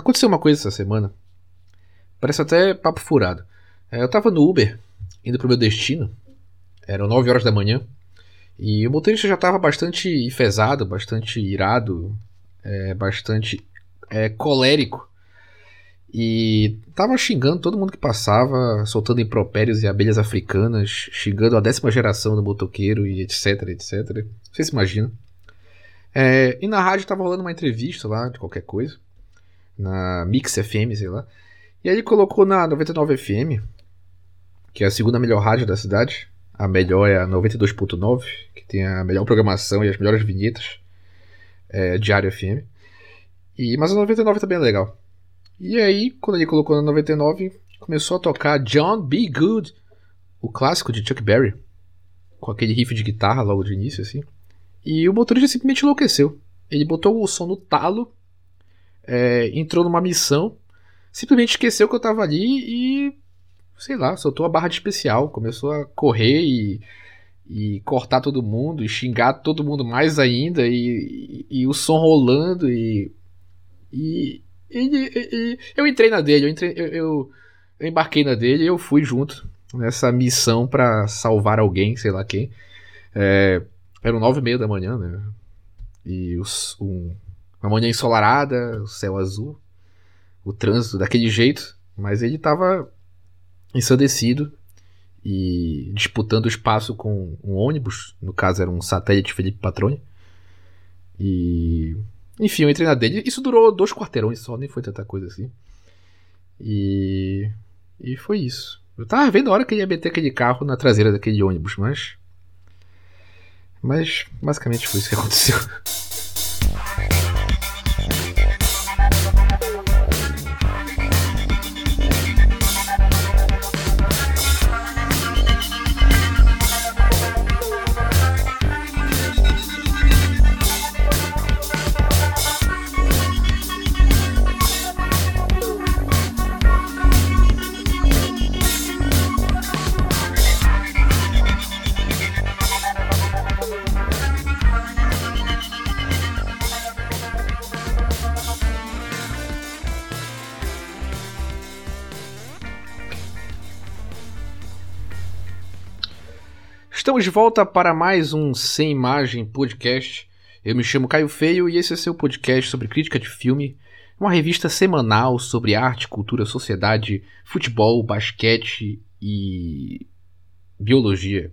Aconteceu uma coisa essa semana. Parece até papo furado. É, eu tava no Uber, indo pro meu destino. Eram 9 horas da manhã. E o motorista já tava bastante enfesado, bastante irado, é, bastante é, colérico. E tava xingando todo mundo que passava, soltando impropérios e abelhas africanas, xingando a décima geração do motoqueiro e etc, etc. Vocês se imaginam. É, e na rádio tava rolando uma entrevista lá, de qualquer coisa. Na Mix FM, sei lá. E aí ele colocou na 99 FM, que é a segunda melhor rádio da cidade. A melhor é a 92.9, que tem a melhor programação e as melhores vinhetas. É, Diário FM. E, mas a 99 também é legal. E aí, quando ele colocou na 99, começou a tocar John B. Good, o clássico de Chuck Berry, com aquele riff de guitarra logo de início, assim. E o motorista simplesmente enlouqueceu. Ele botou o som no talo, é, entrou numa missão, simplesmente esqueceu que eu tava ali e, sei lá, soltou a barra de especial, começou a correr e, e cortar todo mundo, e xingar todo mundo mais ainda, e, e, e o som rolando, e, e, e, eu entrei na dele, eu, entrei, eu, eu, eu embarquei na dele e eu fui junto nessa missão para salvar alguém, sei lá quem. É, eram nove e meia da manhã, né? E os, um, uma manhã ensolarada, o céu azul, o trânsito daquele jeito, mas ele tava ensandecido e disputando espaço com um ônibus, no caso era um satélite Felipe Patrone. E enfim, eu entrei na dele. Isso durou dois quarteirões só, nem foi tanta coisa assim. E. E foi isso. Eu tava vendo a hora que ele ia meter aquele carro na traseira daquele ônibus, mas. Mas basicamente foi isso que aconteceu. Estamos de volta para mais um Sem Imagem podcast. Eu me chamo Caio Feio e esse é seu podcast sobre crítica de filme, uma revista semanal sobre arte, cultura, sociedade, futebol, basquete e biologia.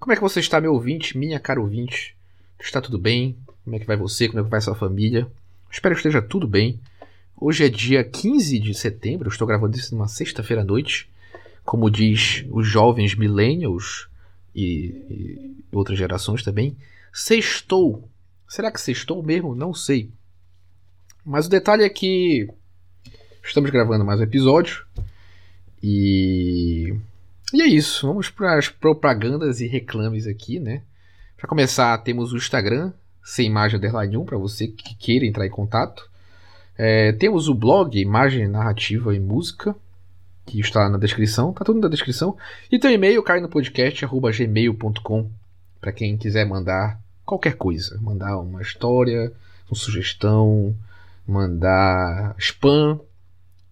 Como é que você está, meu ouvinte, minha cara ouvinte? Está tudo bem? Como é que vai você? Como é que vai sua família? Espero que esteja tudo bem. Hoje é dia 15 de setembro, estou gravando isso numa sexta-feira à noite. Como diz os jovens millennials, e, e outras gerações também. Sextou. Será que sextou mesmo? Não sei. Mas o detalhe é que estamos gravando mais um episódio. E. E é isso. Vamos para as propagandas e reclames aqui, né? Para começar, temos o Instagram, sem imagem underline 1, para você que queira entrar em contato. É, temos o blog Imagem, Narrativa e Música, que está na descrição, tá tudo na descrição. E tem e-mail, cai no podcast, gmail.com, para quem quiser mandar qualquer coisa. Mandar uma história, uma sugestão, mandar spam.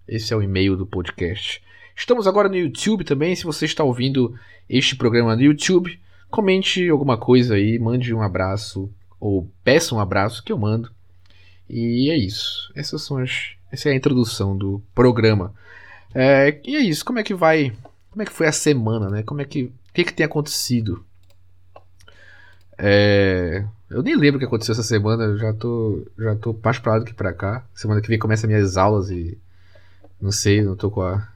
Esse é o e-mail do podcast. Estamos agora no YouTube também. Se você está ouvindo este programa no YouTube, comente alguma coisa aí, mande um abraço ou peça um abraço que eu mando. E é isso. Essas são as, essa é a introdução do programa. É, e é isso, como é que vai. Como é que foi a semana, né? Como é que. O que, que tem acontecido? É, eu nem lembro o que aconteceu essa semana, eu já tô, já tô mais pra lá do que pra cá. Semana que vem começa minhas aulas e. Não sei, não tô com a.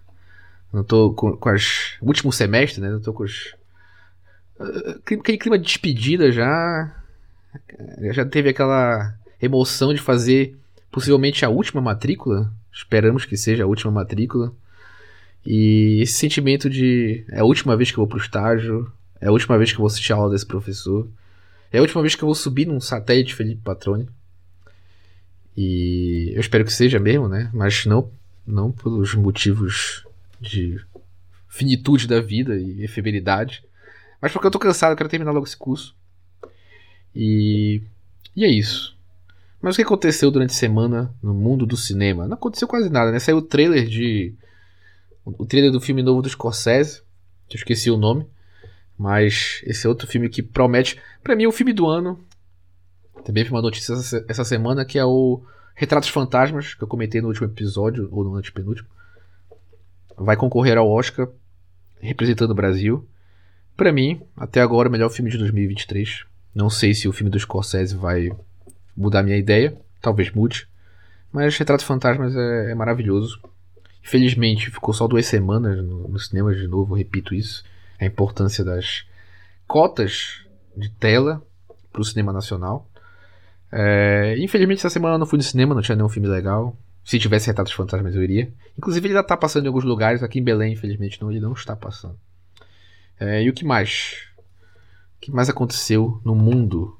Não tô com, com as. Último semestre, né? Não tô com os. Aquele clima de despedida já. Já teve aquela emoção de fazer possivelmente a última matrícula. Esperamos que seja a última matrícula. E esse sentimento de é a última vez que eu vou pro estágio, é a última vez que eu vou assistir a aula desse professor, é a última vez que eu vou subir num satélite Felipe Patrone. E eu espero que seja mesmo, né? Mas não, não pelos motivos de finitude da vida e efemeridade, mas porque eu tô cansado, eu quero terminar logo esse curso. E, e é isso. Mas o que aconteceu durante a semana no mundo do cinema? Não aconteceu quase nada, né? Saiu o trailer de. O trailer do filme novo do Scorsese, que eu esqueci o nome. Mas esse é outro filme que promete. para mim, o filme do ano. Também vi uma notícia essa semana que é o Retratos Fantasmas, que eu comentei no último episódio, ou no antepenúltimo. Vai concorrer ao Oscar, representando o Brasil. para mim, até agora, o melhor filme de 2023. Não sei se o filme do Scorsese vai mudar minha ideia, talvez mude. Mas Retratos Fantasmas é, é maravilhoso. Infelizmente, ficou só duas semanas no, no cinema de novo, repito isso. A importância das cotas de tela para o cinema nacional. É, infelizmente, essa semana eu não fui no cinema, não tinha nenhum filme legal. Se tivesse Retratos Fantasmas, eu iria. Inclusive, ele ainda está passando em alguns lugares. Aqui em Belém, infelizmente, não, ele não está passando. É, e o que mais? O que mais aconteceu no mundo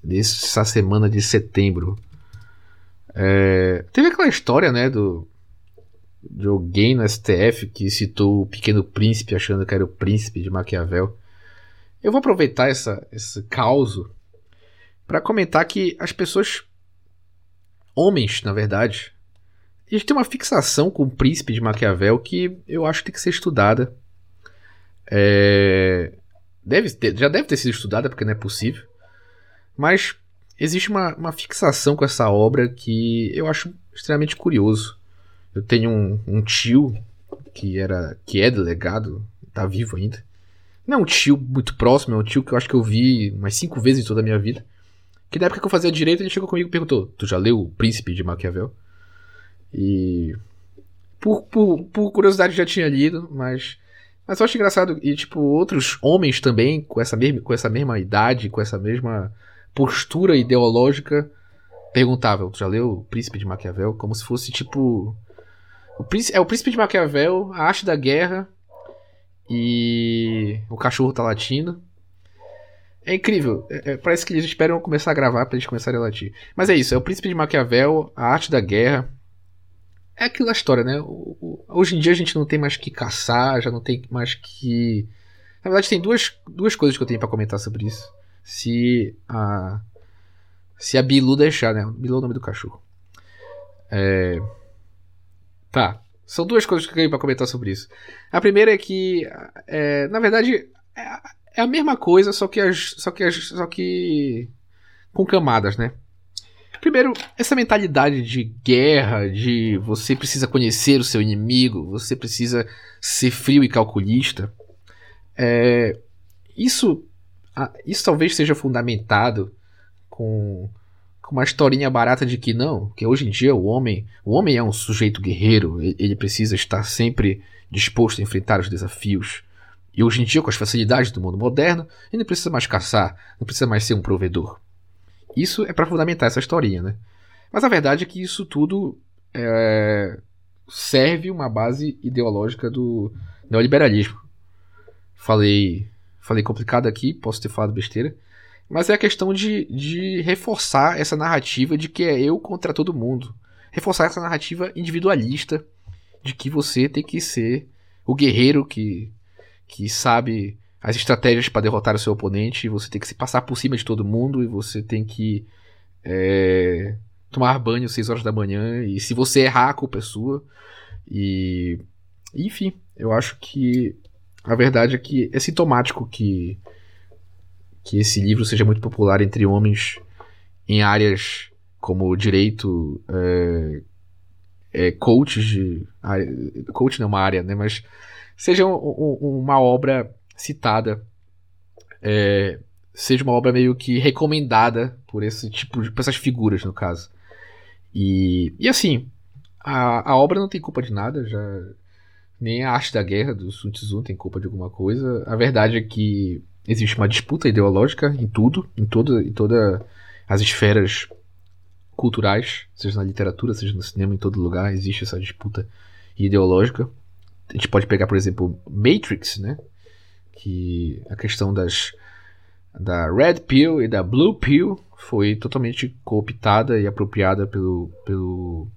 dessa semana de setembro? É, teve aquela história, né, do de alguém no STF que citou o Pequeno Príncipe achando que era o príncipe de Maquiavel. Eu vou aproveitar essa, esse caos para comentar que as pessoas, homens, na verdade, eles têm uma fixação com o príncipe de Maquiavel que eu acho que tem que ser estudada. É... Deve já deve ter sido estudada, porque não é possível. Mas existe uma, uma fixação com essa obra que eu acho extremamente curioso. Eu tenho um, um tio que era que é delegado, tá vivo ainda. Não é um tio muito próximo, é um tio que eu acho que eu vi umas cinco vezes em toda a minha vida. Que na época que eu fazia direito, ele chegou comigo e perguntou: Tu já leu O Príncipe de Maquiavel? E. Por, por, por curiosidade já tinha lido, mas. Mas eu acho engraçado. E, tipo, outros homens também, com essa mesma, com essa mesma idade, com essa mesma postura ideológica, perguntavam: Tu já leu O Príncipe de Maquiavel? Como se fosse, tipo. O príncipe, é o Príncipe de Maquiavel, A Arte da Guerra e. O Cachorro tá latindo. É incrível. É, é, parece que eles esperam começar a gravar para eles começarem a latir. Mas é isso, é o Príncipe de Maquiavel, a arte da guerra. É aquela história, né? O, o, hoje em dia a gente não tem mais que caçar, já não tem mais que. Na verdade, tem duas, duas coisas que eu tenho para comentar sobre isso. Se a. Se a Bilu deixar, né? Bilu é o nome do cachorro. É. Tá. São duas coisas que eu tenho pra comentar sobre isso. A primeira é que, é, na verdade, é a mesma coisa, só que, as, só, que as, só que com camadas, né? Primeiro, essa mentalidade de guerra, de você precisa conhecer o seu inimigo, você precisa ser frio e calculista, é, isso, isso talvez seja fundamentado com, com uma historinha barata de que não, que hoje em dia o homem, o homem é um sujeito guerreiro, ele precisa estar sempre disposto a enfrentar os desafios. E hoje em dia, com as facilidades do mundo moderno, ele não precisa mais caçar, não precisa mais ser um provedor. Isso é para fundamentar essa historinha, né? Mas a verdade é que isso tudo é, serve uma base ideológica do neoliberalismo. Falei, falei complicado aqui, posso ter falado besteira, mas é a questão de, de reforçar essa narrativa de que é eu contra todo mundo. Reforçar essa narrativa individualista de que você tem que ser o guerreiro que que sabe as estratégias para derrotar o seu oponente, você tem que se passar por cima de todo mundo e você tem que é, tomar banho às 6 horas da manhã e se você errar, a culpa é sua. E enfim, eu acho que a verdade é que é sintomático que que esse livro seja muito popular entre homens em áreas como direito, é, é, coaches de. Coach não é uma área, né? Mas seja um, um, uma obra citada, é, seja uma obra meio que recomendada por esse tipo de, por essas figuras, no caso. E, e assim, a, a obra não tem culpa de nada, já nem a arte da guerra do Sun Tzu tem culpa de alguma coisa. A verdade é que existe uma disputa ideológica em tudo, em toda, em toda as esferas culturais, seja na literatura, seja no cinema, em todo lugar existe essa disputa ideológica a gente pode pegar, por exemplo, Matrix, né? Que a questão das da Red Pill e da Blue Pill foi totalmente cooptada e apropriada pelo, pelo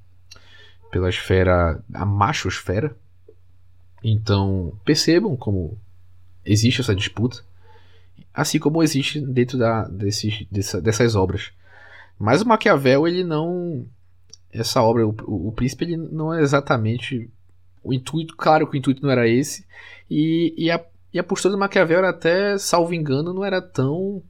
pela esfera, a machosfera. Então, percebam como existe essa disputa, assim como existe dentro da, desses, dessa, dessas obras. Mas o Maquiavel, ele não. Essa obra, o, o, Príncipe, ele não é exatamente. O intuito, claro que o intuito não era esse. E, e, a, e a postura do Maquiavel era até, salvo engano, não era tão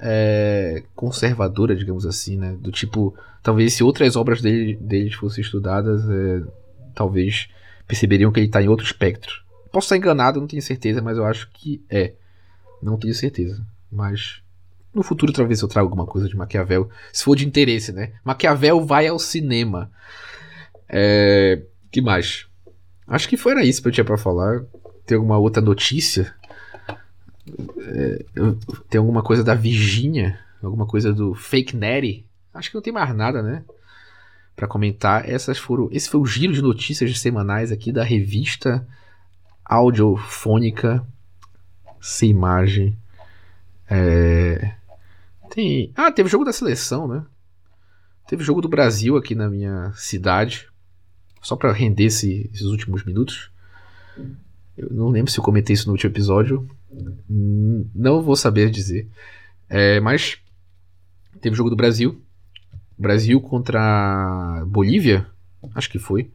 é, conservadora, digamos assim, né? Do tipo, talvez se outras obras dele, dele fossem estudadas, é, talvez perceberiam que ele está em outro espectro. Posso estar enganado, não tenho certeza, mas eu acho que é. Não tenho certeza. Mas no futuro talvez eu traga alguma coisa de Maquiavel, se for de interesse, né? Maquiavel vai ao cinema. É... que mais? Acho que foi isso que eu tinha para falar. Tem alguma outra notícia? É... Tem alguma coisa da Virginia? Alguma coisa do Fake Nettie? Acho que não tem mais nada, né? Para comentar. Essas foram. Esse foi o giro de notícias semanais aqui da revista audiofônica sem imagem. É... Tem. Ah, teve jogo da seleção, né? Teve jogo do Brasil aqui na minha cidade. Só para render esse, esses últimos minutos. Eu não lembro se eu comentei isso no último episódio. Não vou saber dizer. É, mas teve jogo do Brasil. Brasil contra Bolívia. Acho que foi.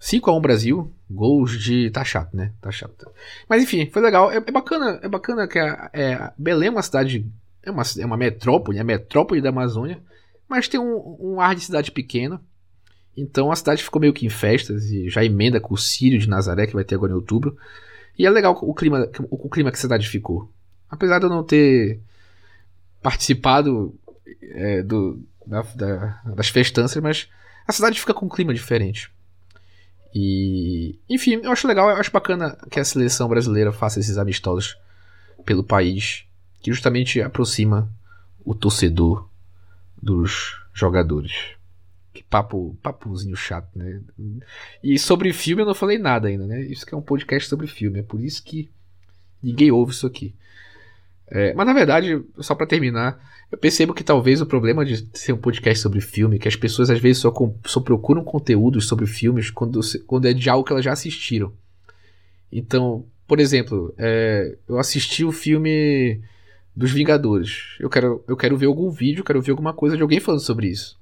5x1 Brasil, gols de. Tá chato, né? Tá chato. Mas enfim, foi legal. É, é bacana, é bacana que a, é, Belém é uma cidade. É uma, é uma metrópole, é a metrópole da Amazônia, mas tem um, um ar de cidade pequena. Então a cidade ficou meio que em festas e já emenda com o Sírio de Nazaré, que vai ter agora em outubro. E é legal o clima, o, o clima que a cidade ficou. Apesar de eu não ter participado é, do, da, da, das festanças, mas a cidade fica com um clima diferente. E, enfim, eu acho legal, eu acho bacana que a seleção brasileira faça esses amistosos pelo país, que justamente aproxima o torcedor dos jogadores. Que papo, papozinho chato, né? E sobre filme eu não falei nada ainda, né? Isso que é um podcast sobre filme, é por isso que ninguém ouve isso aqui. É, mas na verdade, só para terminar, eu percebo que talvez o problema de ser um podcast sobre filme, que as pessoas às vezes só, só procuram conteúdos sobre filmes quando, quando é de algo que elas já assistiram. Então, por exemplo, é, eu assisti o filme dos Vingadores. Eu quero, eu quero ver algum vídeo, quero ver alguma coisa de alguém falando sobre isso.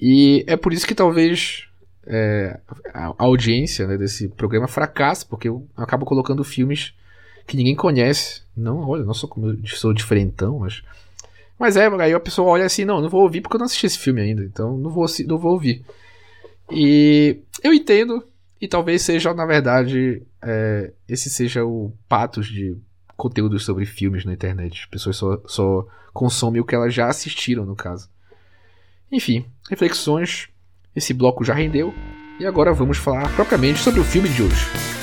E é por isso que talvez é, a audiência né, desse programa fracasse, porque eu acabo colocando filmes que ninguém conhece. Não, olha, não sou como eu sou diferentão, mas mas é, aí a pessoa olha assim, não, não vou ouvir porque eu não assisti esse filme ainda, então não vou, não vou ouvir. E eu entendo, e talvez seja, na verdade, é, esse seja o patos de conteúdos sobre filmes na internet. As pessoas só, só consomem o que elas já assistiram, no caso. Enfim, reflexões. Esse bloco já rendeu. E agora vamos falar propriamente sobre o filme de hoje.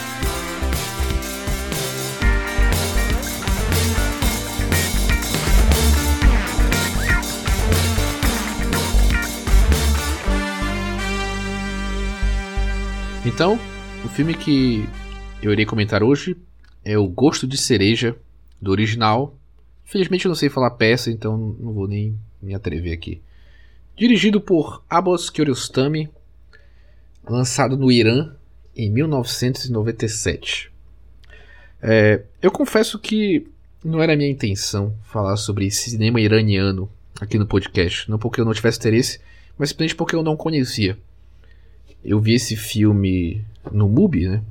Então, o filme que eu irei comentar hoje é O Gosto de Cereja, do original. Infelizmente eu não sei falar peça, então não vou nem me atrever aqui. Dirigido por Abbas Kiarostami, lançado no Irã em 1997. É, eu confesso que não era minha intenção falar sobre cinema iraniano aqui no podcast. Não porque eu não tivesse interesse, mas simplesmente porque eu não conhecia eu vi esse filme no MUBI, né?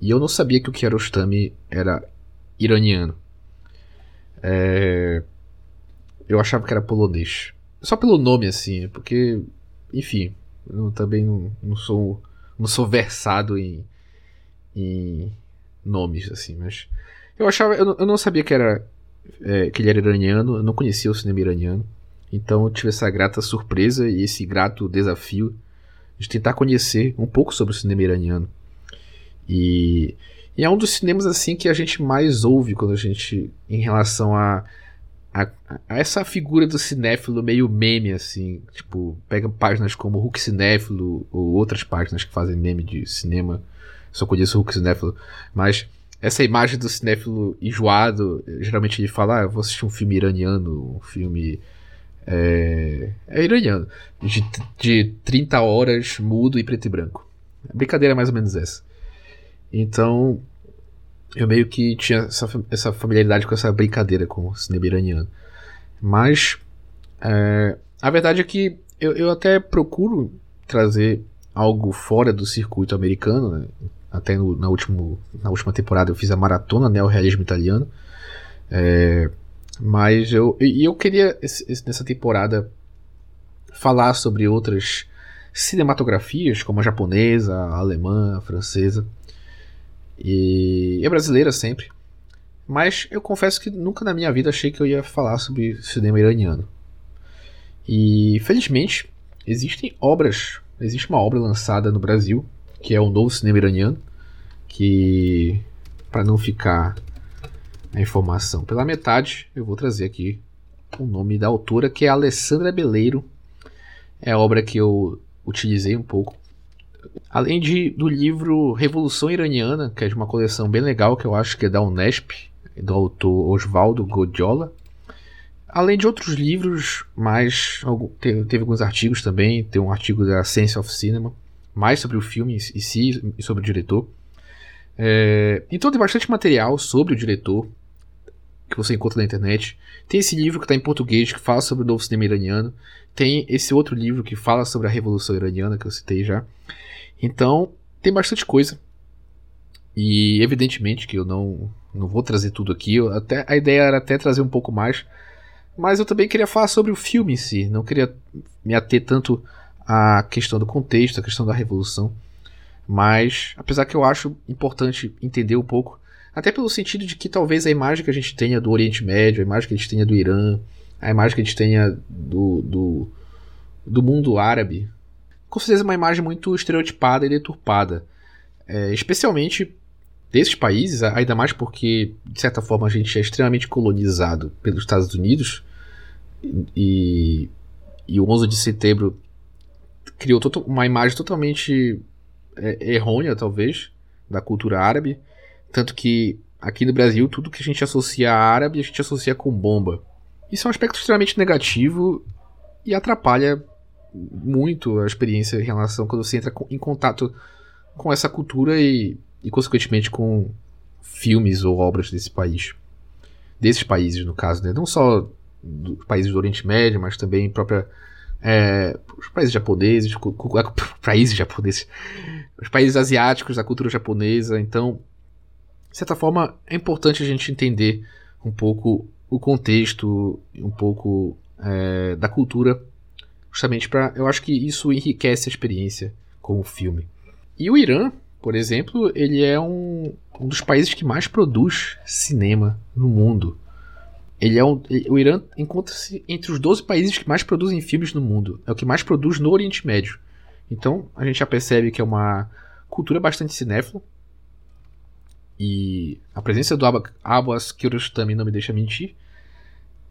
E eu não sabia que o Kiarostami era iraniano. É... Eu achava que era polonês. Só pelo nome, assim, porque, enfim, eu também não, não sou não sou versado em, em nomes, assim, mas eu achava, eu, eu não sabia que era é, que ele era iraniano, eu não conhecia o cinema iraniano, então eu tive essa grata surpresa e esse grato desafio de tentar conhecer um pouco sobre o cinema iraniano. E, e, é um dos cinemas assim que a gente mais ouve quando a gente em relação a, a, a, essa figura do cinéfilo meio meme assim, tipo, pega páginas como Hulk Cinéfilo ou outras páginas que fazem meme de cinema. Só conheço o Hulk Cinéfilo, mas essa imagem do cinéfilo enjoado, geralmente ele fala, ah, eu vou assistir um filme iraniano, um filme é, é. De, de 30 horas, mudo e preto e branco. A brincadeira é mais ou menos essa. Então, eu meio que tinha essa, essa familiaridade com essa brincadeira com o cinema iraniano. Mas É, a verdade é que eu, eu até procuro trazer algo fora do circuito americano, né? até no, na, último, na última temporada eu fiz a maratona neorrealismo italiano, é, mas eu, eu queria nessa temporada falar sobre outras cinematografias, como a japonesa, a alemã, a francesa e a brasileira sempre. Mas eu confesso que nunca na minha vida achei que eu ia falar sobre cinema iraniano. E felizmente existem obras, existe uma obra lançada no Brasil que é o novo cinema iraniano, que para não ficar a informação pela metade, eu vou trazer aqui o nome da autora, que é Alessandra Beleiro. É a obra que eu utilizei um pouco. Além de, do livro Revolução Iraniana, que é de uma coleção bem legal, que eu acho que é da Unesp, do autor Oswaldo Godiola. Além de outros livros, mais teve, teve, alguns artigos também. Tem um artigo da Sense of Cinema, mais sobre o filme em si e sobre o diretor. É, então tem bastante material sobre o diretor que você encontra na internet. Tem esse livro que está em português que fala sobre o novo cinema iraniano. Tem esse outro livro que fala sobre a Revolução Iraniana que eu citei já. Então tem bastante coisa. E evidentemente que eu não não vou trazer tudo aqui. Eu, até, a ideia era até trazer um pouco mais. Mas eu também queria falar sobre o filme em si. Não queria me ater tanto à questão do contexto, à questão da revolução. Mas, apesar que eu acho importante entender um pouco, até pelo sentido de que talvez a imagem que a gente tenha do Oriente Médio, a imagem que a gente tenha do Irã, a imagem que a gente tenha do, do, do mundo árabe, com certeza é uma imagem muito estereotipada e deturpada. É, especialmente desses países, ainda mais porque, de certa forma, a gente é extremamente colonizado pelos Estados Unidos e, e o 11 de setembro criou uma imagem totalmente é, errônea, talvez, da cultura árabe. Tanto que aqui no Brasil, tudo que a gente associa a árabe, a gente associa com bomba. Isso é um aspecto extremamente negativo e atrapalha muito a experiência em relação quando você entra em contato com essa cultura e e, consequentemente, com filmes ou obras desse país. Desses países, no caso, né? Não só dos países do Oriente Médio, mas também própria. É, os países japoneses, países japoneses, os países asiáticos, da cultura japonesa. Então, de certa forma, é importante a gente entender um pouco o contexto, um pouco é, da cultura, justamente para. Eu acho que isso enriquece a experiência com o filme. E o Irã, por exemplo, ele é um, um dos países que mais produz cinema no mundo. Ele é um, o Irã encontra-se entre os 12 países que mais produzem filmes no mundo. É o que mais produz no Oriente Médio. Então, a gente já percebe que é uma cultura bastante cinéfila. E a presença do Abbas Kiarostami não me deixa mentir.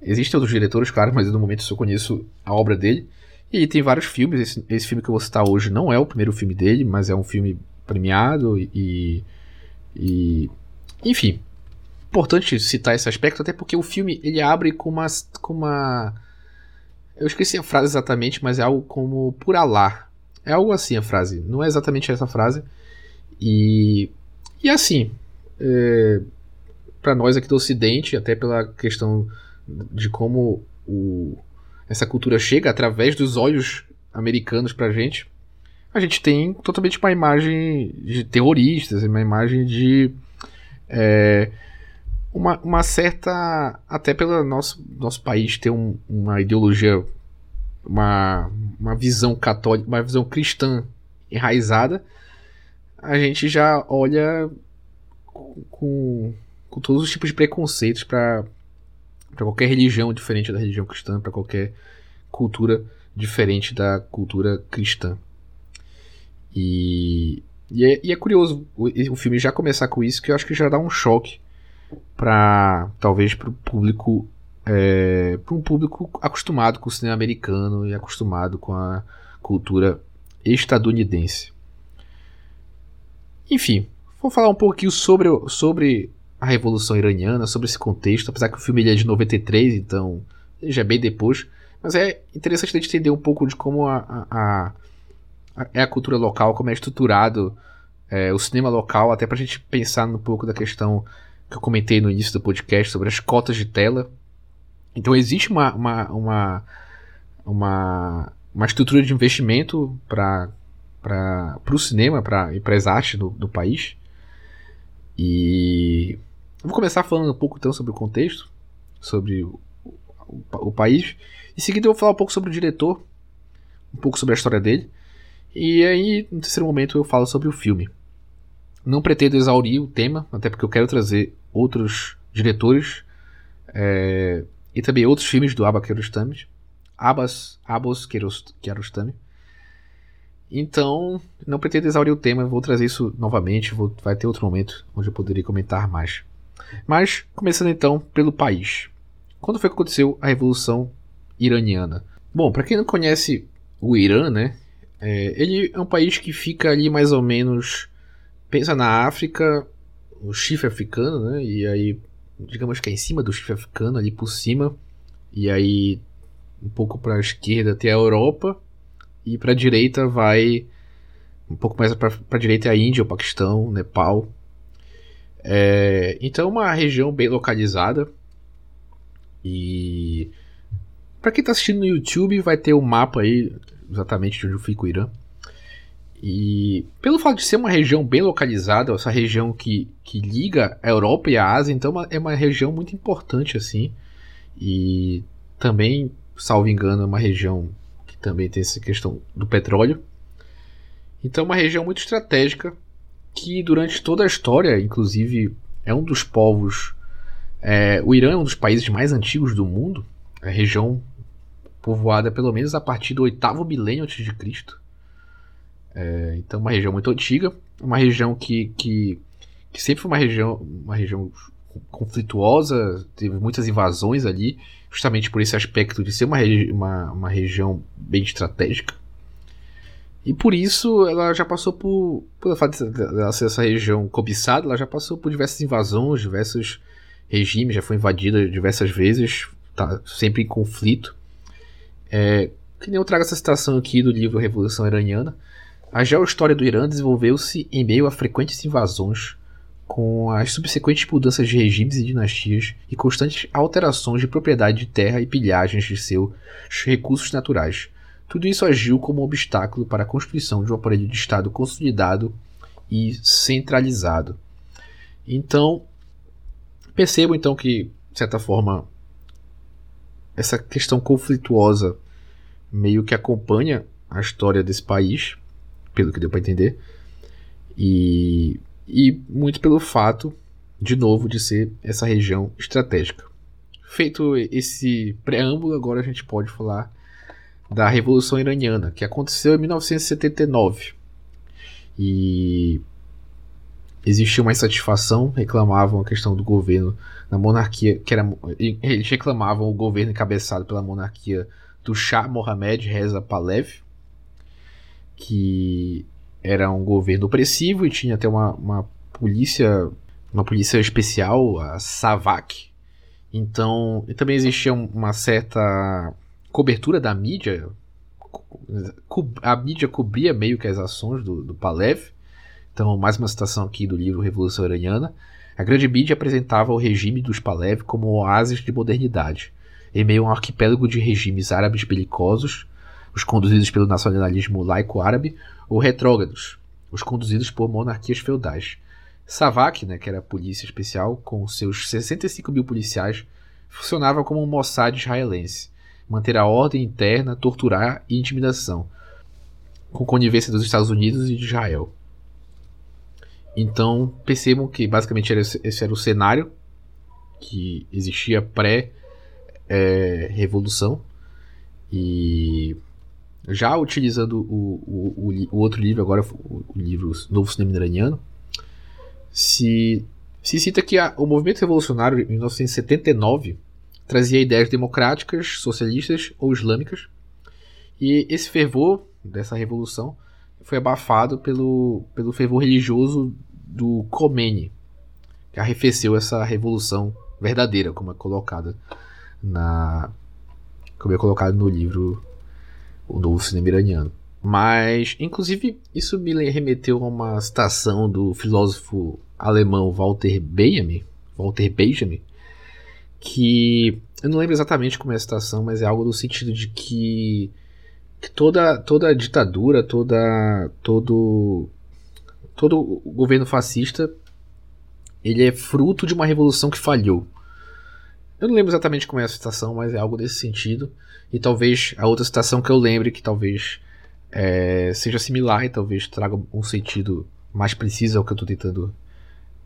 Existem outros diretores, claro, mas no momento eu só conheço a obra dele. E tem vários filmes. Esse, esse filme que eu vou citar hoje não é o primeiro filme dele, mas é um filme premiado e, e enfim, importante citar esse aspecto até porque o filme ele abre com uma com uma eu esqueci a frase exatamente, mas é algo como por Alá. É algo assim a frase, não é exatamente essa frase. E e assim, é, para nós aqui do Ocidente, até pela questão de como o, essa cultura chega através dos olhos americanos pra gente, a gente tem totalmente uma imagem de terroristas, uma imagem de. É, uma, uma certa. Até pelo nosso, nosso país ter um, uma ideologia, uma, uma visão católica, uma visão cristã enraizada, a gente já olha com, com, todos os tipos de preconceitos para qualquer religião diferente da religião cristã, para qualquer cultura diferente da cultura cristã. E, e, é, e é curioso o, o, filme já começar com isso, que eu acho que já dá um choque para talvez para o público é, para um público acostumado com o cinema americano e acostumado com a cultura estadunidense. Enfim, vou falar um pouquinho sobre, sobre a Revolução Iraniana, sobre esse contexto, apesar que o filme é de 93, então já é bem depois. Mas é interessante a gente entender um pouco de como a, a, é a cultura local, como é estruturado é, o cinema local, até para a gente pensar um pouco da questão que eu comentei no início do podcast sobre as cotas de tela. Então existe uma, uma, uma uma, uma estrutura de investimento para o cinema pra, e para as artes do, do país. E vou começar falando um pouco então sobre o contexto, sobre o, o, o país. Em seguida eu vou falar um pouco sobre o diretor, um pouco sobre a história dele. E aí, no terceiro momento, eu falo sobre o filme. Não pretendo exaurir o tema, até porque eu quero trazer outros diretores é, e também outros filmes do Abba Kiarostami. Abbas, Abbas Kiarostami. Então, não pretendo exaurir o tema, vou trazer isso novamente, vou, vai ter outro momento onde eu poderia comentar mais. Mas, começando então pelo país. Quando foi que aconteceu a Revolução Iraniana? Bom, para quem não conhece o Irã, né? É, ele é um país que fica ali mais ou menos. Pensa na África, o chifre africano, né? E aí, digamos que é em cima do chifre africano, ali por cima. E aí, um pouco para a esquerda tem a Europa. E para a direita vai. Um pouco mais para a direita é a Índia, o Paquistão, o Nepal. É, então, é uma região bem localizada. E. Para quem está assistindo no YouTube, vai ter o um mapa aí exatamente de onde fica o Irã. E pelo fato de ser uma região bem localizada, essa região que, que liga a Europa e a Ásia, então é, é uma região muito importante assim. E também, salvo engano, é uma região também tem essa questão do petróleo. Então é uma região muito estratégica que durante toda a história, inclusive, é um dos povos. É, o Irã é um dos países mais antigos do mundo. A região povoada pelo menos a partir do oitavo milênio antes de Cristo. É, então, uma região muito antiga, uma região que, que, que sempre foi uma região, uma região conflituosa, teve muitas invasões ali, justamente por esse aspecto de ser uma, uma, uma região bem estratégica. E por isso ela já passou por, pelo fato de ser essa região cobiçada, ela já passou por diversas invasões, diversos regimes, já foi invadida diversas vezes, tá sempre em conflito. É, que nem eu trago essa citação aqui do livro Revolução Iraniana. A geohistória do Irã desenvolveu-se em meio a frequentes invasões, com as subsequentes mudanças de regimes e dinastias e constantes alterações de propriedade de terra e pilhagens de seus recursos naturais. Tudo isso agiu como obstáculo para a construção de um aparelho de Estado consolidado e centralizado. Então, percebo então que, de certa forma, essa questão conflituosa meio que acompanha a história desse país, pelo que deu para entender, e, e muito pelo fato, de novo, de ser essa região estratégica. Feito esse preâmbulo, agora a gente pode falar da Revolução Iraniana, que aconteceu em 1979. E existia uma insatisfação, reclamavam a questão do governo na monarquia, que era eles reclamavam o governo encabeçado pela monarquia do Shah Mohammed Reza Pahlavi, que era um governo opressivo e tinha até uma, uma polícia, uma polícia especial, a SAVAK. Então, também existia uma certa cobertura da mídia, a mídia cobria meio que as ações do, do Pahlavi, então, mais uma citação aqui do livro Revolução Iraniana. A grande mídia apresentava o regime dos Pahlavi como oásis de modernidade, em meio a um arquipélago de regimes árabes belicosos, os conduzidos pelo nacionalismo laico-árabe, ou retrógrados, os conduzidos por monarquias feudais. Savak, né, que era a polícia especial, com seus 65 mil policiais, funcionava como um Mossad israelense, manter a ordem interna, torturar e intimidação, com conivência dos Estados Unidos e de Israel. Então percebam que basicamente esse era o cenário que existia pré-revolução. É, e já utilizando o, o, o, outro livro, agora o, livro Novo Cinema Iraniano, se, se cita que a, o movimento revolucionário em 1979 trazia ideias democráticas, socialistas ou islâmicas, e esse fervor dessa revolução foi abafado pelo, pelo fervor religioso do Khomeini, que arrefeceu essa revolução verdadeira, como é colocada na como é colocado no livro O Novo Cinema Iraniano. Mas, inclusive, isso me remeteu a uma citação do filósofo alemão Walter Benjamin, Walter Benjamin, que eu não lembro exatamente como é a citação, mas é algo no sentido de que, que toda, toda ditadura, toda, todo, todo governo fascista, ele é fruto de uma revolução que falhou. Eu não lembro exatamente como é a citação, mas é algo desse sentido. E talvez a outra citação que eu lembre, que talvez é, seja similar e talvez traga um sentido mais preciso ao que eu estou tentando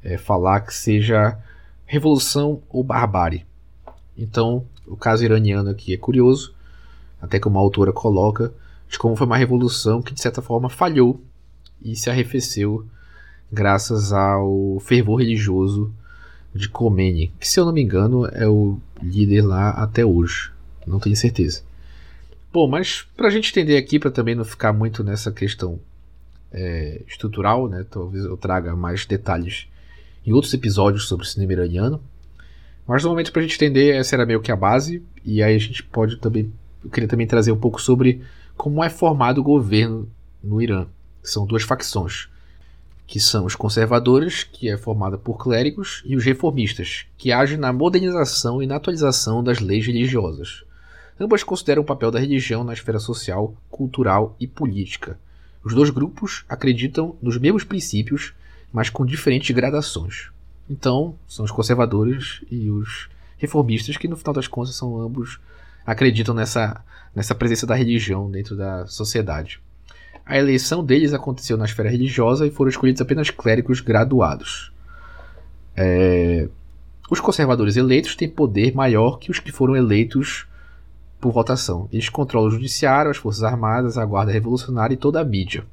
é, falar, que seja revolução ou barbárie. Então, o caso iraniano aqui é curioso, até que uma autora coloca, de como foi uma revolução que de certa forma falhou e se arrefeceu graças ao fervor religioso de Khomeini, que se eu não me engano é o líder lá até hoje, não tenho certeza. Bom, mas para a gente entender aqui, para também não ficar muito nessa questão é, estrutural, né, talvez eu traga mais detalhes em outros episódios sobre o cinema iraniano. Mas no momento para a gente entender, essa era meio que a base, e aí a gente pode também. Eu queria também trazer um pouco sobre como é formado o governo no Irã. São duas facções que são os conservadores, que é formada por clérigos, e os reformistas, que agem na modernização e na atualização das leis religiosas. Ambas consideram o papel da religião na esfera social, cultural e política. Os dois grupos acreditam nos mesmos princípios, mas com diferentes gradações. Então, são os conservadores e os reformistas que, no final das contas, são ambos acreditam nessa, nessa presença da religião dentro da sociedade. A eleição deles aconteceu na esfera religiosa e foram escolhidos apenas clérigos graduados. É... Os conservadores eleitos têm poder maior que os que foram eleitos por votação. Eles controlam o judiciário, as forças armadas, a guarda revolucionária e toda a mídia.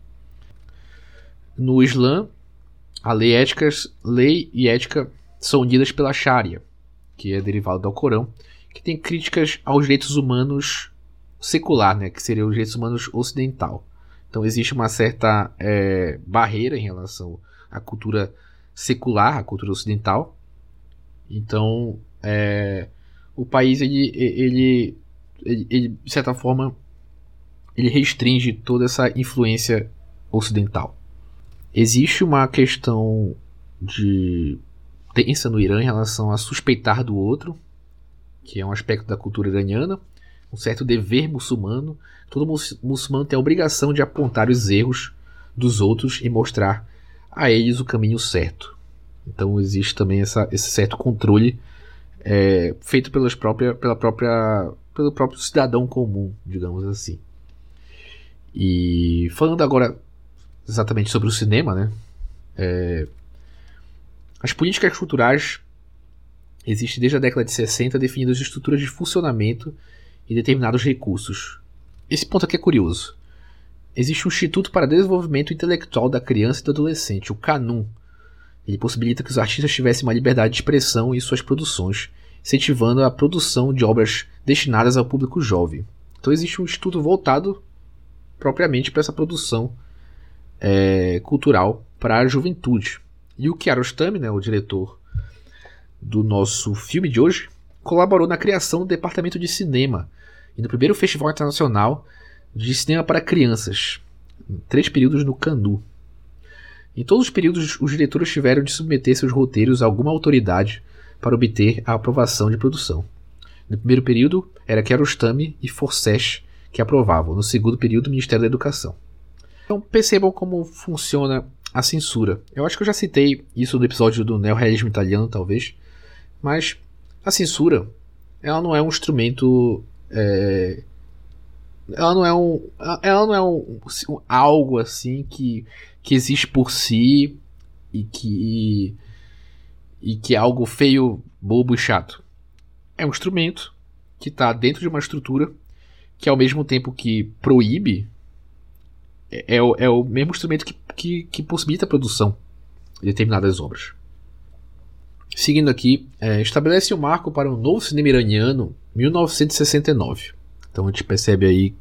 No Islã, a lei, éticas, lei e ética são unidas pela Sharia, que é derivado do Corão, que tem críticas aos direitos humanos secular, né, que seria os direitos humanos ocidental. Então existe uma certa é, barreira em relação à cultura secular, à cultura ocidental. Então é, o país ele, ele, ele, ele, de certa forma ele restringe toda essa influência ocidental. Existe uma questão de tensa no Irã em relação a suspeitar do outro, que é um aspecto da cultura iraniana, um certo dever muçulmano todo muçulmano tem a obrigação de apontar os erros dos outros e mostrar a eles o caminho certo. Então existe também essa, esse certo controle é, feito pelas própria, pela própria, pelo próprio cidadão comum, digamos assim. E falando agora exatamente sobre o cinema, né? É, as políticas culturais existem desde a década de 60 definindo as estruturas de funcionamento e determinados recursos, esse ponto aqui é curioso. Existe um Instituto para Desenvolvimento Intelectual da Criança e do Adolescente, o CANUM. Ele possibilita que os artistas tivessem uma liberdade de expressão em suas produções, incentivando a produção de obras destinadas ao público jovem. Então existe um instituto voltado propriamente para essa produção é, cultural para a juventude. E o Kiarostami, né, o diretor do nosso filme de hoje, colaborou na criação do departamento de cinema e no primeiro Festival Internacional de Cinema para Crianças, em três períodos no Canu. Em todos os períodos, os diretores tiveram de submeter seus roteiros a alguma autoridade para obter a aprovação de produção. No primeiro período, era Kiarostami e Forcesh que aprovavam. No segundo período, o Ministério da Educação. Então, percebam como funciona a censura. Eu acho que eu já citei isso no episódio do neorrealismo italiano, talvez. Mas a censura, ela não é um instrumento é, ela não é um. Ela não é um, um, algo assim que, que existe por si e que. E que é algo feio, bobo e chato. É um instrumento que está dentro de uma estrutura que ao mesmo tempo que proíbe é, é, o, é o mesmo instrumento que, que, que possibilita a produção de determinadas obras. Seguindo aqui, é, estabelece um marco para um novo cinema iraniano 1969. Então a gente percebe aí,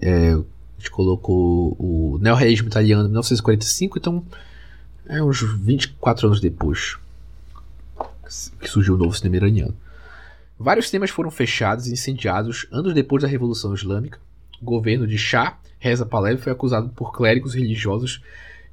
é, a gente colocou o neorrealismo italiano em 1945, então é uns 24 anos depois que surgiu o novo cinema iraniano. Vários cinemas foram fechados e incendiados anos depois da Revolução Islâmica. O governo de Shah Reza Pahlavi foi acusado por clérigos religiosos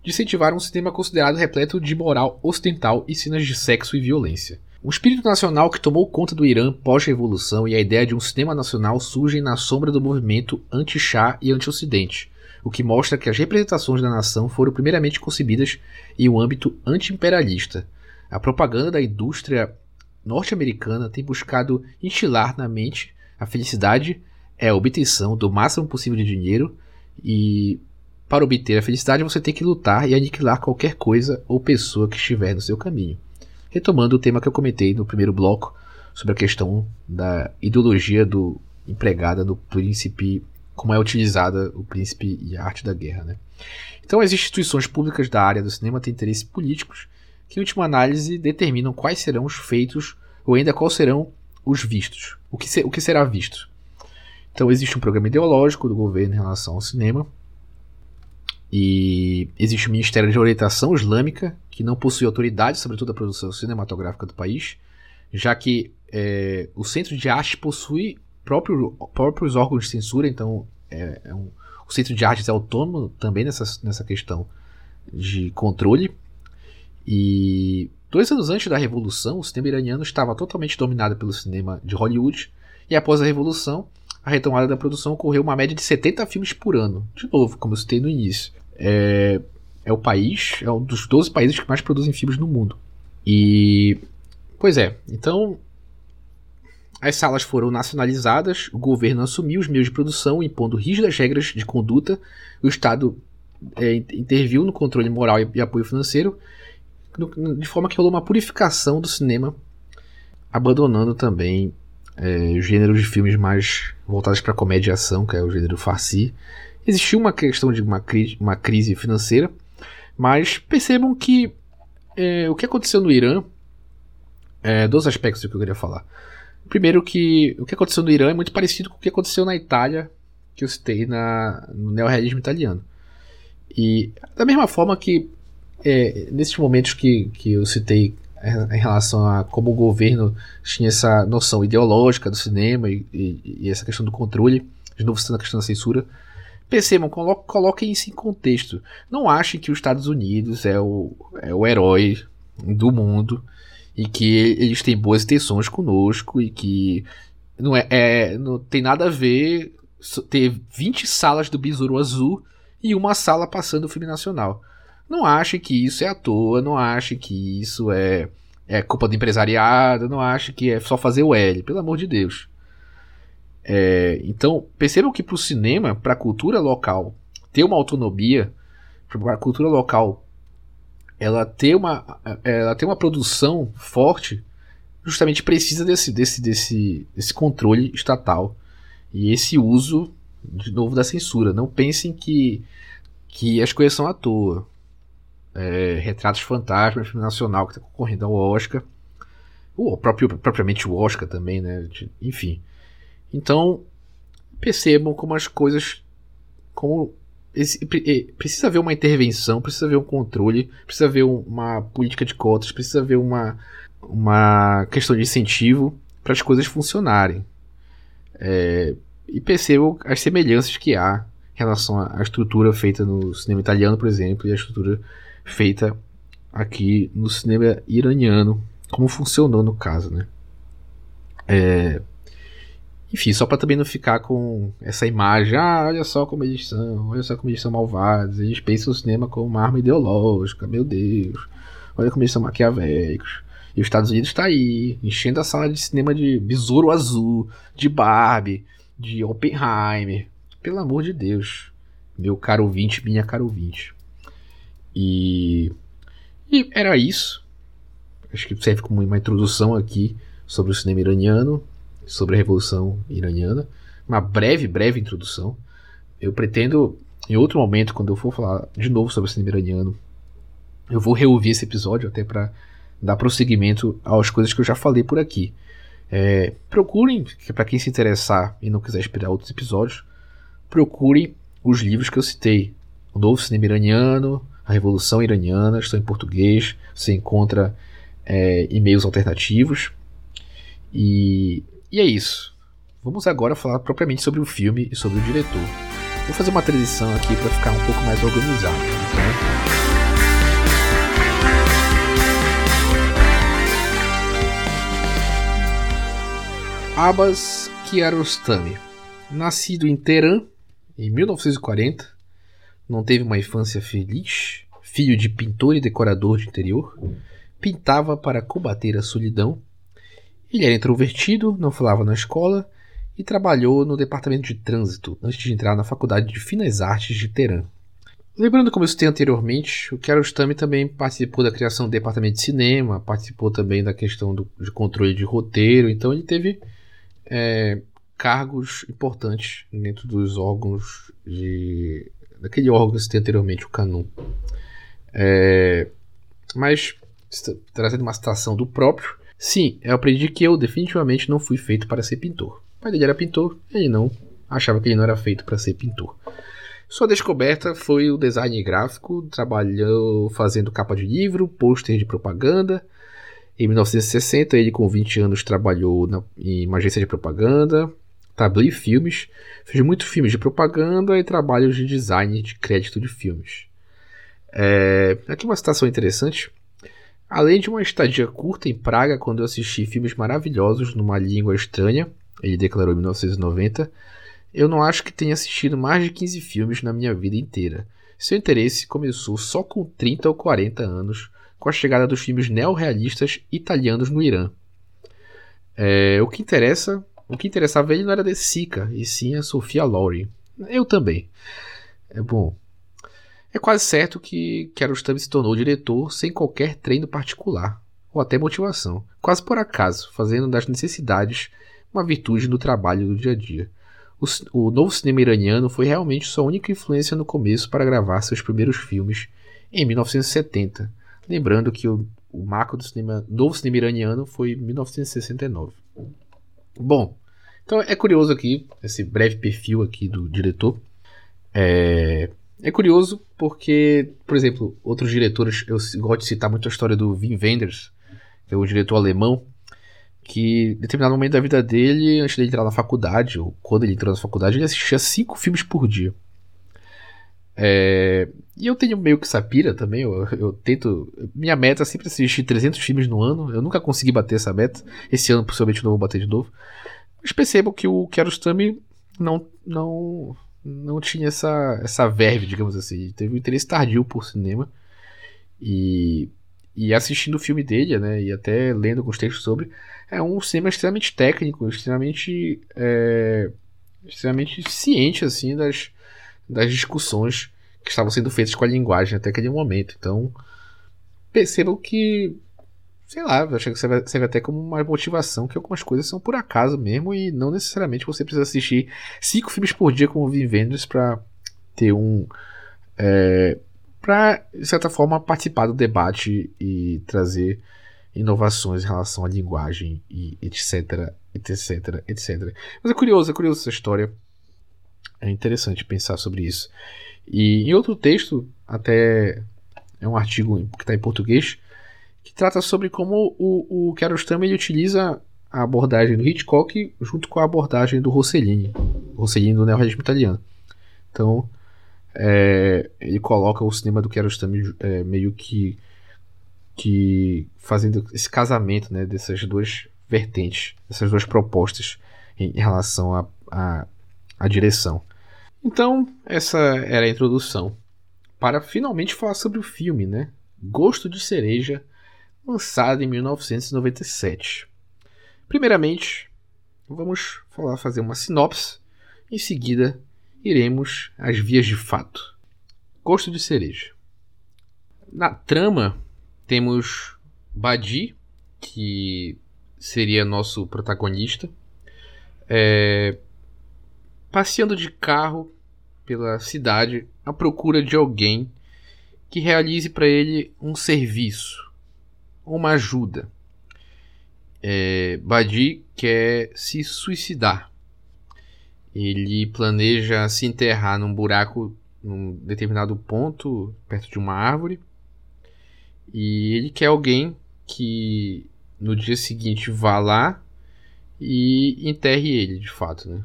de incentivar um cinema considerado repleto de moral ocidental e cenas de sexo e violência. Um espírito nacional que tomou conta do Irã pós-revolução e a ideia de um cinema nacional surgem na sombra do movimento anti-Shah e anti-Ocidente, o que mostra que as representações da nação foram primeiramente concebidas em um âmbito anti-imperialista. A propaganda da indústria norte-americana tem buscado instilar na mente a felicidade é a obtenção do máximo possível de dinheiro e para obter a felicidade você tem que lutar e aniquilar qualquer coisa ou pessoa que estiver no seu caminho. Retomando o tema que eu comentei no primeiro bloco sobre a questão da ideologia do empregada no príncipe, como é utilizada o príncipe e a arte da guerra, né? Então as instituições públicas da área do cinema têm interesses políticos que, em última análise, determinam quais serão os feitos ou ainda quais serão os vistos. O que, o que será visto. Então existe um programa ideológico do governo em relação ao cinema. E existe o Ministério de Orientação Islâmica, que não possui autoridade sobre toda a produção cinematográfica do país, já que é, o Centro de Arte possui próprio, próprios órgãos de censura, então é, é um, o Centro de Artes é autônomo também nessa, nessa questão de controle. E dois anos antes da Revolução, o cinema iraniano estava totalmente dominado pelo cinema de Hollywood, e após a Revolução, a retomada da produção ocorreu uma média de 70 filmes por ano. De novo, como eu citei no início. É, é o país, é um dos 12 países que mais produzem filmes no mundo. E. Pois é, então. As salas foram nacionalizadas, o governo assumiu os meios de produção, impondo rígidas regras de conduta, o Estado é, interviu no controle moral e, e apoio financeiro, de forma que rolou uma purificação do cinema, abandonando também é, gêneros de filmes mais voltados para comédia e ação, que é o gênero farsi. Existiu uma questão de uma, cri uma crise financeira, mas percebam que é, o que aconteceu no Irã, é, dois aspectos que eu queria falar. Primeiro que o que aconteceu no Irã é muito parecido com o que aconteceu na Itália, que eu citei na, no neorrealismo italiano. E da mesma forma que é, nesses momentos que, que eu citei em relação a como o governo tinha essa noção ideológica do cinema e, e, e essa questão do controle, de novo citando a questão da censura, percebam, colo coloquem isso em contexto. Não achem que os Estados Unidos é o, é o herói do mundo e que eles têm boas intenções conosco e que não, é, é não tem nada a ver ter 20 salas do Besouro Azul e uma sala passando o filme nacional. Não ache que isso é à toa, não ache que isso é, é culpa do empresariado, não ache que é só fazer o L, pelo amor de Deus. É, então, percebam que para o cinema, para a cultura local, ter uma autonomia, para a cultura local, ela ter uma, ela ter uma produção forte, justamente precisa desse, desse, desse, desse controle estatal e esse uso, de novo, da censura. Não pensem que, que as coisas são à toa é, Retratos Fantasmas, filme nacional que está concorrendo ao Oscar. O próprio, propriamente o Oscar também, né? Enfim. Então, percebam como as coisas. Como precisa haver uma intervenção, precisa haver um controle, precisa haver uma política de cotas, precisa haver uma, uma questão de incentivo para as coisas funcionarem. É, e percebam as semelhanças que há em relação à estrutura feita no cinema italiano, por exemplo, e a estrutura feita aqui no cinema iraniano, como funcionou no caso, né? É, enfim, só para também não ficar com essa imagem, ah, olha só como eles são, olha só como eles são malvados, eles pensam o cinema como uma arma ideológica, meu Deus, olha como eles são maquiavélicos. E os Estados Unidos está aí, enchendo a sala de cinema de Besouro Azul, de Barbie, de Oppenheimer. Pelo amor de Deus, meu caro ouvinte, minha caro ouvinte. E, e era isso. Acho que serve como uma introdução aqui sobre o cinema iraniano, sobre a Revolução Iraniana. Uma breve, breve introdução. Eu pretendo, em outro momento, quando eu for falar de novo sobre o cinema iraniano, eu vou reouvir esse episódio até para dar prosseguimento às coisas que eu já falei por aqui. É, procurem, para quem se interessar e não quiser esperar outros episódios, procurem os livros que eu citei. O Novo Cinema Iraniano, a Revolução Iraniana, estou em português, você encontra é, e-mails alternativos. E, e é isso. Vamos agora falar propriamente sobre o filme e sobre o diretor. Vou fazer uma transição aqui para ficar um pouco mais organizado. Então... Abbas Kiarostami, nascido em Teherã em 1940, não teve uma infância feliz, filho de pintor e decorador de interior, pintava para combater a solidão. Ele era introvertido, não falava na escola e trabalhou no departamento de trânsito antes de entrar na Faculdade de Finas Artes de Teherã. Lembrando como eu citei anteriormente, o Kiarostami também participou da criação do departamento de cinema, participou também da questão do, de controle de roteiro, então ele teve é, cargos importantes dentro dos órgãos de. daquele órgão que citei anteriormente, o Canum. É, mas, trazendo uma citação do próprio, sim, eu aprendi que eu definitivamente não fui feito para ser pintor. O pai dele era pintor, ele não achava que ele não era feito para ser pintor. Sua descoberta foi o design gráfico, trabalhou fazendo capa de livro, pôster de propaganda. Em 1960, ele com 20 anos trabalhou na, em uma agência de propaganda, Tabli Filmes, fez muitos filmes de propaganda e trabalhos de design de crédito de filmes. É, aqui uma citação interessante. Além de uma estadia curta em Praga, quando eu assisti filmes maravilhosos numa língua estranha, ele declarou em 1990, eu não acho que tenha assistido mais de 15 filmes na minha vida inteira. Seu interesse começou só com 30 ou 40 anos, com a chegada dos filmes neorrealistas italianos no Irã. É, o que interessa o que interessava ele não era De Sica, e sim a Sofia Loren. Eu também. É bom. É quase certo que Kiarostami se tornou diretor sem qualquer treino particular, ou até motivação, quase por acaso, fazendo das necessidades uma virtude no trabalho do dia a dia. O, o novo cinema iraniano foi realmente sua única influência no começo para gravar seus primeiros filmes em 1970, lembrando que o, o marco do cinema, novo cinema iraniano foi 1969. Bom, então é curioso aqui, esse breve perfil aqui do diretor. É, é curioso porque, por exemplo, outros diretores, eu gosto de citar muito a história do Wim Wenders, que é um diretor alemão, que em determinado momento da vida dele, antes de entrar na faculdade, ou quando ele entrou na faculdade, ele assistia cinco filmes por dia. É, e eu tenho meio que essa pira também, eu, eu, tento. Minha meta é sempre assistir 300 filmes no ano, eu nunca consegui bater essa meta. Esse ano possivelmente não vou bater de novo. Mas percebam que o Kiarostami não, não, não tinha essa, essa verve, digamos assim. Teve um interesse tardio por cinema. E, e assistindo o filme dele, né, e até lendo alguns textos sobre, é um cinema extremamente técnico, extremamente, é, extremamente ciente assim das, das discussões que estavam sendo feitas com a linguagem até aquele momento. Então, percebam que, sei lá, acho que serve, serve até como uma motivação que algumas coisas são por acaso mesmo e não necessariamente você precisa assistir cinco filmes por dia como Vin Vendors para ter um. É, para, de certa forma, participar do debate e trazer inovações em relação à linguagem e etc, etc, etc. Mas é curioso, é curioso essa história. É interessante pensar sobre isso. E em outro texto, até é um artigo que está em português, que trata sobre como o, o Kiarostami ele utiliza a abordagem do Hitchcock junto com a abordagem do Rossellini, Rossellini do neorrealismo italiano. Então, é, ele coloca o cinema do Kiarostami é, meio que que fazendo esse casamento né, dessas duas vertentes, dessas duas propostas em, em relação à a, a, a, direção. Então, essa era a introdução para finalmente falar sobre o filme, né? Gosto de Cereja, lançado em 1997. Primeiramente, vamos falar, fazer uma sinopse. Em seguida, iremos às vias de fato. Gosto de Cereja. Na trama, temos Badi, que seria nosso protagonista, é, passeando de carro pela cidade à procura de alguém que realize para ele um serviço, uma ajuda. É, Badi quer se suicidar. Ele planeja se enterrar num buraco num determinado ponto, perto de uma árvore. E ele quer alguém que no dia seguinte vá lá e enterre ele, de fato, né?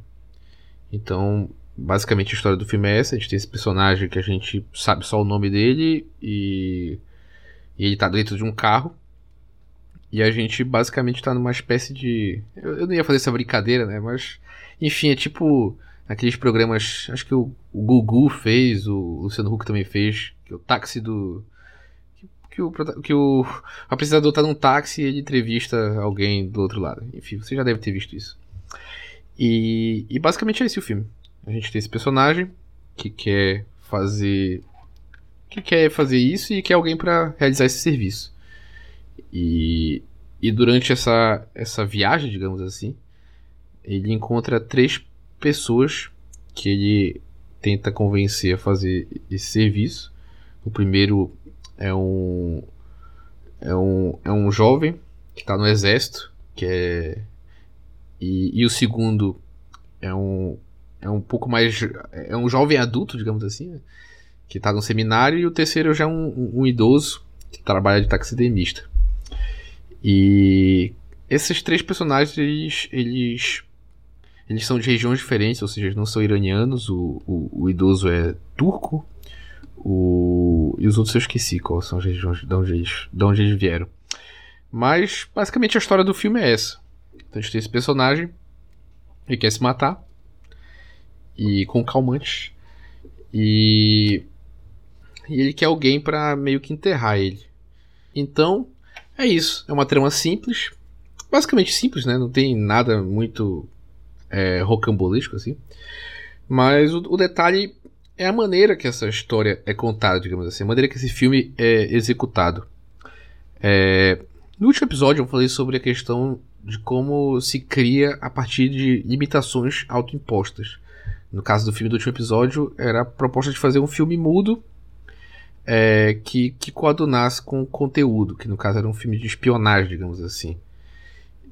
Então, basicamente a história do filme é essa. A gente tem esse personagem que a gente sabe só o nome dele e, e ele tá dentro de um carro. E a gente basicamente tá numa espécie de. Eu, eu não ia fazer essa brincadeira, né? Mas. Enfim, é tipo. Aqueles programas. Acho que o, o Gugu fez, o Luciano Huck também fez. Que é o táxi do. Que o, que o apresentador tá num táxi e ele entrevista alguém do outro lado. Enfim, você já deve ter visto isso. E, e basicamente é esse o filme. A gente tem esse personagem que quer fazer. que quer fazer isso e quer alguém para realizar esse serviço. E, e durante essa, essa viagem, digamos assim, ele encontra três pessoas que ele tenta convencer a fazer esse serviço. O primeiro é um é um, é um jovem que está no exército, que é e, e, o segundo é um é um pouco mais é um jovem adulto, digamos assim, né? que está no seminário e o terceiro já é um, um idoso que trabalha de taxidermista. E esses três personagens, eles, eles, eles são de regiões diferentes, ou seja, eles não são iranianos, o, o, o idoso é turco, o, e os outros eu esqueci quais são as regiões de onde eles, de onde eles vieram. Mas, basicamente, a história do filme é essa. Então a gente tem esse personagem, ele quer se matar, e com calmantes, e, e ele quer alguém para meio que enterrar ele. Então, é isso. É uma trama simples. Basicamente simples, né? Não tem nada muito é, rocambolesco assim. Mas o, o, detalhe é a maneira que essa história é contada, digamos assim. A maneira que esse filme é executado. É, no último episódio eu falei sobre a questão de como se cria a partir de limitações autoimpostas. No caso do filme do último episódio, era a proposta de fazer um filme mudo é, que, que coadunasse com conteúdo, que no caso era um filme de espionagem, digamos assim.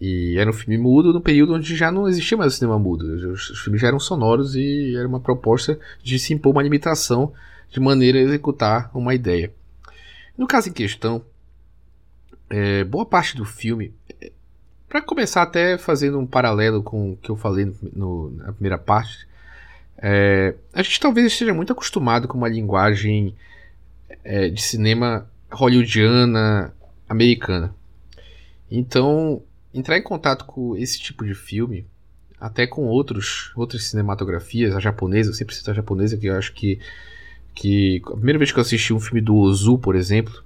E era um filme mudo no período onde já não existia mais o cinema mudo. Os, os filmes já eram sonoros e era uma proposta de se impor uma limitação de maneira a executar uma ideia. No caso em questão, é, boa parte do filme, é, para começar até fazendo um paralelo com o que eu falei no, no, na primeira parte, é, a gente talvez esteja muito acostumado com uma linguagem é, de cinema hollywoodiana americana. Então, entrar em contato com esse tipo de filme, até com outros, outras cinematografias, a japonesa, eu sempre cito a japonesa, que eu acho que, que a primeira vez que eu assisti um filme do Ozu, por exemplo,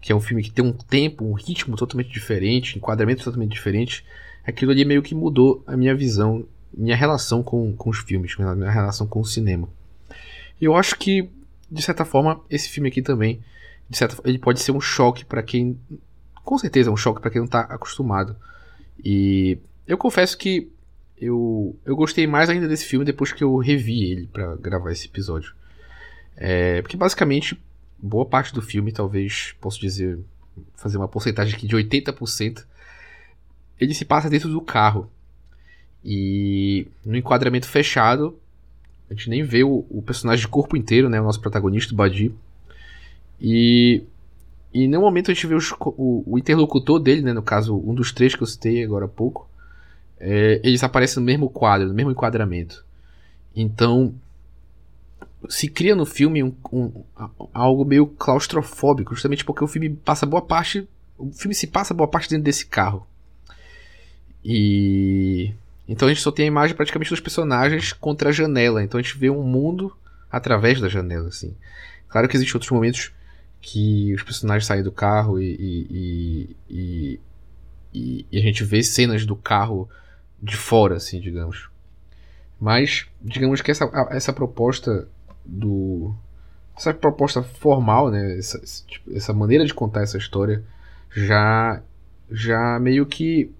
que é um filme que tem um tempo, um ritmo totalmente diferente, enquadramento totalmente diferente, aquilo ali meio que mudou a minha visão, minha relação com, com os filmes, minha relação com o cinema. Eu acho que de certa forma, esse filme aqui também, de certa, ele pode ser um choque para quem, com certeza, é um choque para quem não está acostumado. E eu confesso que eu, eu gostei mais ainda desse filme depois que eu revi ele para gravar esse episódio. É, porque basicamente, boa parte do filme, talvez posso dizer, fazer uma porcentagem aqui de 80%, ele se passa dentro do carro. E no enquadramento fechado, a gente nem vê o, o personagem de corpo inteiro, né? O nosso protagonista, o Badi. E e em nenhum momento a gente vê os, o, o, interlocutor dele, né? No caso, um dos três que eu citei agora há pouco. É, eles aparecem no mesmo quadro, no mesmo enquadramento. Então, se cria no filme um, um, algo meio claustrofóbico, justamente porque o filme passa boa parte. O filme se passa boa parte dentro desse carro. E então a gente só tem a imagem praticamente dos personagens contra a janela. Então a gente vê um mundo através da janela, assim. Claro que existem outros momentos que os personagens saem do carro e, e, e, e, a gente vê cenas do carro de fora, assim, digamos. Mas, digamos que essa, essa proposta do. Essa proposta formal, né? Essa, tipo, essa maneira de contar essa história já, já meio que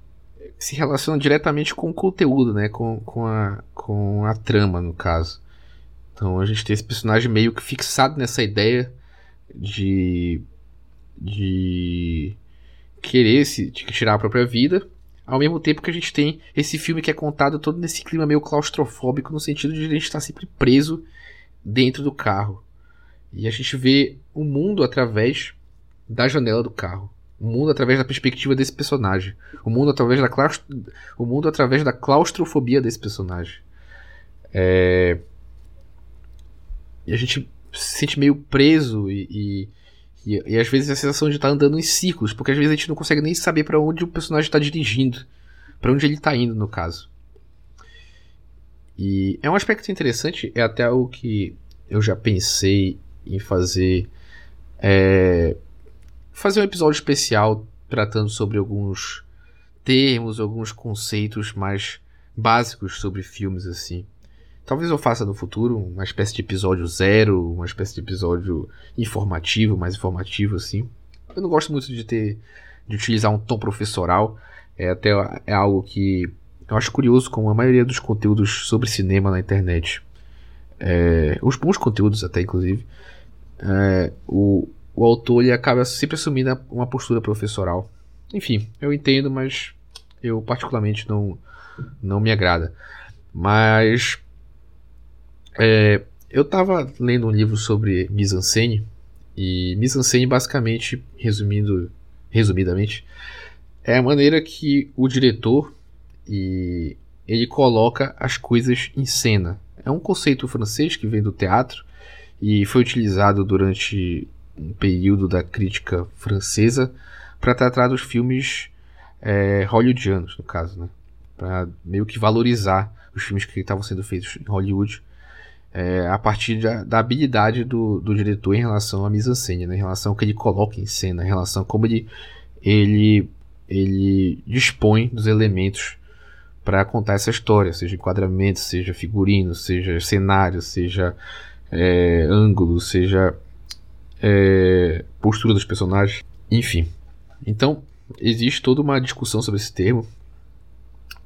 se relaciona diretamente com o conteúdo, né? Com, com, a, com a trama, no caso. Então a gente tem esse personagem meio que fixado nessa ideia de. de. querer se, de tirar a própria vida. Ao mesmo tempo que a gente tem esse filme que é contado todo nesse clima meio claustrofóbico, no sentido de a gente estar sempre preso dentro do carro. E a gente vê o mundo através da janela do carro. O mundo através da perspectiva desse personagem. O mundo através da, claustro... o mundo através da claustrofobia desse personagem. É... E a gente se sente meio preso e, e, E, e às vezes a sensação de estar tá andando em círculos, porque às vezes a gente não consegue nem saber para onde o personagem está dirigindo, para onde ele está indo, no caso. E é um aspecto interessante, é até o que eu já pensei em fazer. É, fazer um episódio especial tratando sobre alguns termos, alguns conceitos mais básicos sobre filmes assim. Talvez eu faça no futuro uma espécie de episódio zero, uma espécie de episódio informativo, mais informativo assim. Eu não gosto muito de ter de utilizar um tom professoral. É até é algo que eu acho curioso como a maioria dos conteúdos sobre cinema na internet, é, os bons conteúdos até inclusive, é, o, o autor ele acaba sempre assumindo uma postura professoral. Enfim, eu entendo, mas eu particularmente não, não me agrada. Mas é, eu estava lendo um livro sobre mise-en-scène e mise-en-scène basicamente, resumindo, resumidamente, é a maneira que o diretor e ele coloca as coisas em cena. É um conceito francês que vem do teatro e foi utilizado durante um período da crítica francesa para tratar dos filmes é, hollywoodianos, no caso, né? Para meio que valorizar os filmes que estavam sendo feitos em Hollywood é, a partir da, da habilidade do, do, diretor em relação à mise-en-scène, né? em relação ao que ele coloca em cena, em relação a como ele, ele, ele dispõe dos elementos para contar essa história, seja enquadramento, seja figurino, seja cenário, seja é, ângulo, seja é, postura dos personagens, enfim. Então, existe toda uma discussão sobre esse termo,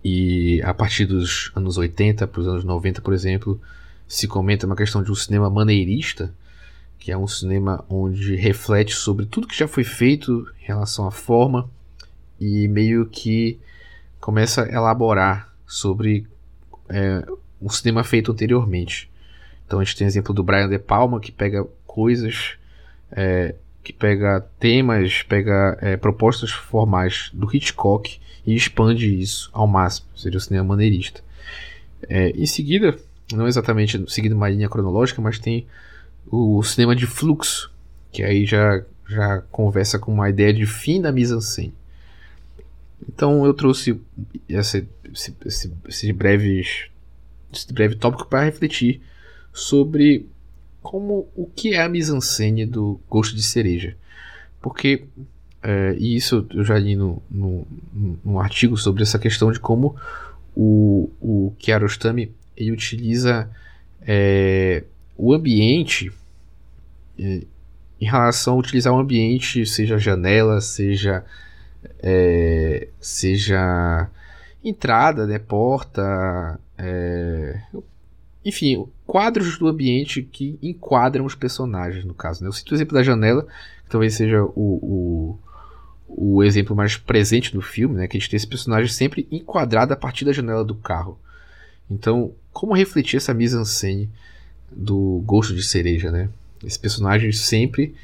e a partir dos anos 80 para os anos 90, por exemplo, se comenta uma questão de um cinema maneirista, que é um cinema onde reflete sobre tudo que já foi feito em relação à forma e meio que começa a elaborar sobre é, um cinema feito anteriormente. Então a gente tem o exemplo do Brian De Palma, que pega coisas, é, que pega temas, pega é, propostas formais do Hitchcock e expande isso ao máximo, seria o cinema maneirista. É, em seguida, não exatamente seguindo uma linha cronológica, mas tem o cinema de fluxo, que aí já, já conversa com uma ideia de fim da mise-en-scène. Então eu trouxe esse, esse, esse, esse, breves, esse breve tópico para refletir sobre como o que é a mise-en-scène do Gosto de Cereja. Porque, é, e isso eu já li no, no, num artigo sobre essa questão de como o, o Kiarostami ele utiliza é, o ambiente é, em relação a utilizar o ambiente, seja janela, seja é, seja entrada, né, porta, é, enfim, quadros do ambiente que enquadram os personagens, no caso. Né? Eu cito o exemplo da janela, que talvez seja o, o, o exemplo mais presente do filme, né, que a gente tem esse personagem sempre enquadrado a partir da janela do carro. Então, como refletir essa mise-en-scène do Gosto de Cereja, né? Esse personagem sempre,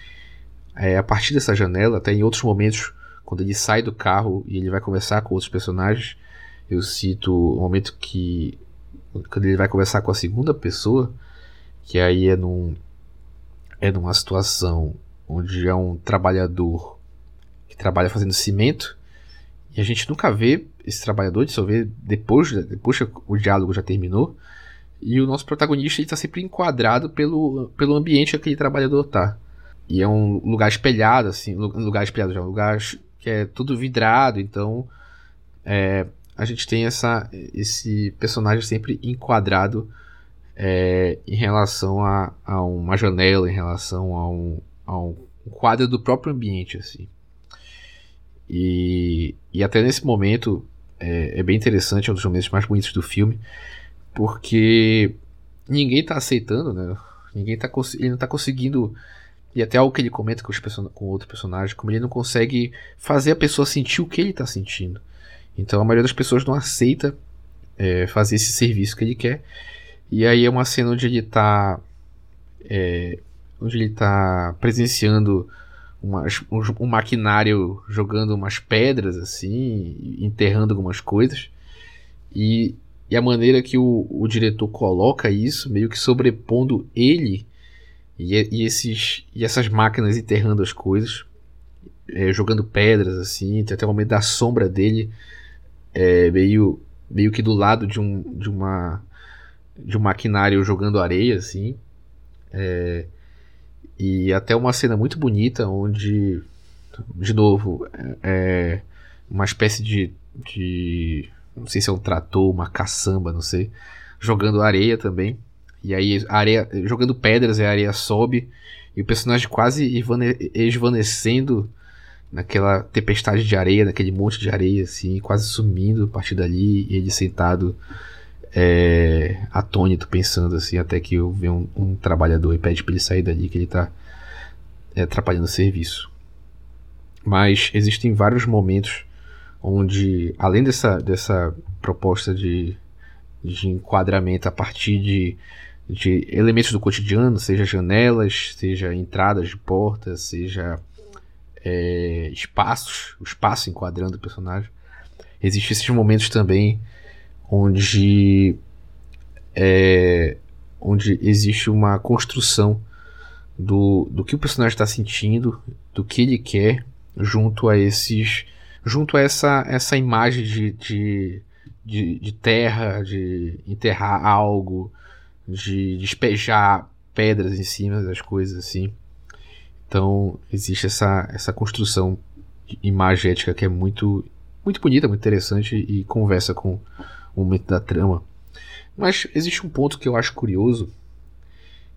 é, a partir dessa janela, até em outros momentos quando ele sai do carro e ele vai conversar com outros personagens, eu cito o momento que quando ele vai conversar com a segunda pessoa, que aí é num é numa situação onde é um trabalhador que trabalha fazendo cimento e a gente nunca vê esse trabalhador, de só depois, depois que o diálogo já terminou. E o nosso protagonista está sempre enquadrado pelo, pelo ambiente que aquele trabalhador tá. E é um lugar espelhado, assim, lugar espelhado já, um lugar que é tudo vidrado, então é, a gente tem essa, esse personagem sempre enquadrado é, em relação a, a, uma janela, em relação a um, a um quadro do próprio ambiente, assim. E, e até nesse momento é, é, bem interessante, é um dos momentos mais bonitos do filme, porque ninguém está aceitando, né? Ninguém tá, ele não está conseguindo e até algo que ele comenta com, os com outro personagem, como ele não consegue fazer a pessoa sentir o que ele está sentindo. Então a maioria das pessoas não aceita é, fazer esse serviço que ele quer. E aí é uma cena onde ele está é, onde ele tá presenciando umas, um, um, maquinário jogando umas pedras assim, enterrando algumas coisas. E, e a maneira que o, o diretor coloca isso, meio que sobrepondo ele E, e, esses, e essas máquinas enterrando as coisas, é, jogando pedras assim, tem até o momento da sombra dele é, meio, meio que do lado de um, de uma de um maquinário jogando areia assim. É, e até uma cena muito bonita onde, de novo, é, uma espécie de, de. Não sei se é um trator, uma caçamba, não sei. Jogando areia também. E aí, areia, jogando pedras, a areia sobe. E o personagem quase esvanecendo naquela tempestade de areia, naquele monte de areia, assim, quase sumindo a partir dali. E ele sentado é, atônito, pensando assim, até que eu vejo um, um, trabalhador e pede para ele sair dali, que ele está é, atrapalhando o serviço. Mas existem vários momentos onde, além dessa, dessa proposta de, de enquadramento a partir de, de elementos do cotidiano, seja janelas, seja entradas de portas, seja é, espaços, o espaço enquadrando o personagem, existem esses momentos também onde é, onde existe uma construção do, do que o personagem está sentindo, do que ele quer, junto a esses, junto a essa, essa imagem de, de, de, de terra, de enterrar algo, de despejar pedras em cima das coisas assim. Então existe essa, essa construção imagética que é muito muito bonita, muito interessante e conversa com o momento da trama. Mas existe um ponto que eu acho curioso,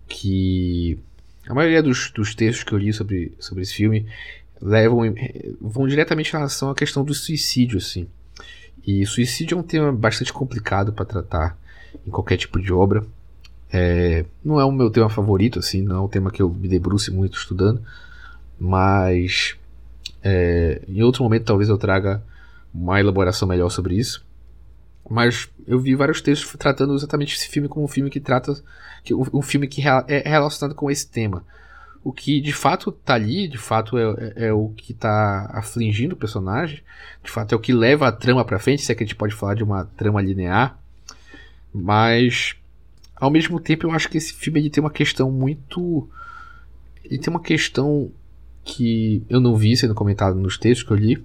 que a maioria dos, dos textos que eu li sobre, sobre esse filme levam vão diretamente em relação à questão do suicídio, assim. E suicídio é um tema bastante complicado para tratar em qualquer tipo de obra. É, não é o meu tema favorito, assim, não é um tema que eu me debruce muito estudando, mas é, em outro momento talvez eu traga uma elaboração melhor sobre isso. Mas eu vi vários textos tratando exatamente esse filme como um filme que trata. Que, um, filme que é relacionado com esse tema. O que de fato tá ali, de fato é, é, é o que tá afligindo o personagem, de fato é o que leva a trama para frente, se é que a gente pode falar de uma trama linear. Mas ao mesmo tempo eu acho que esse filme ele tem uma questão muito. Ele tem uma questão que eu não vi sendo comentado nos textos que eu li,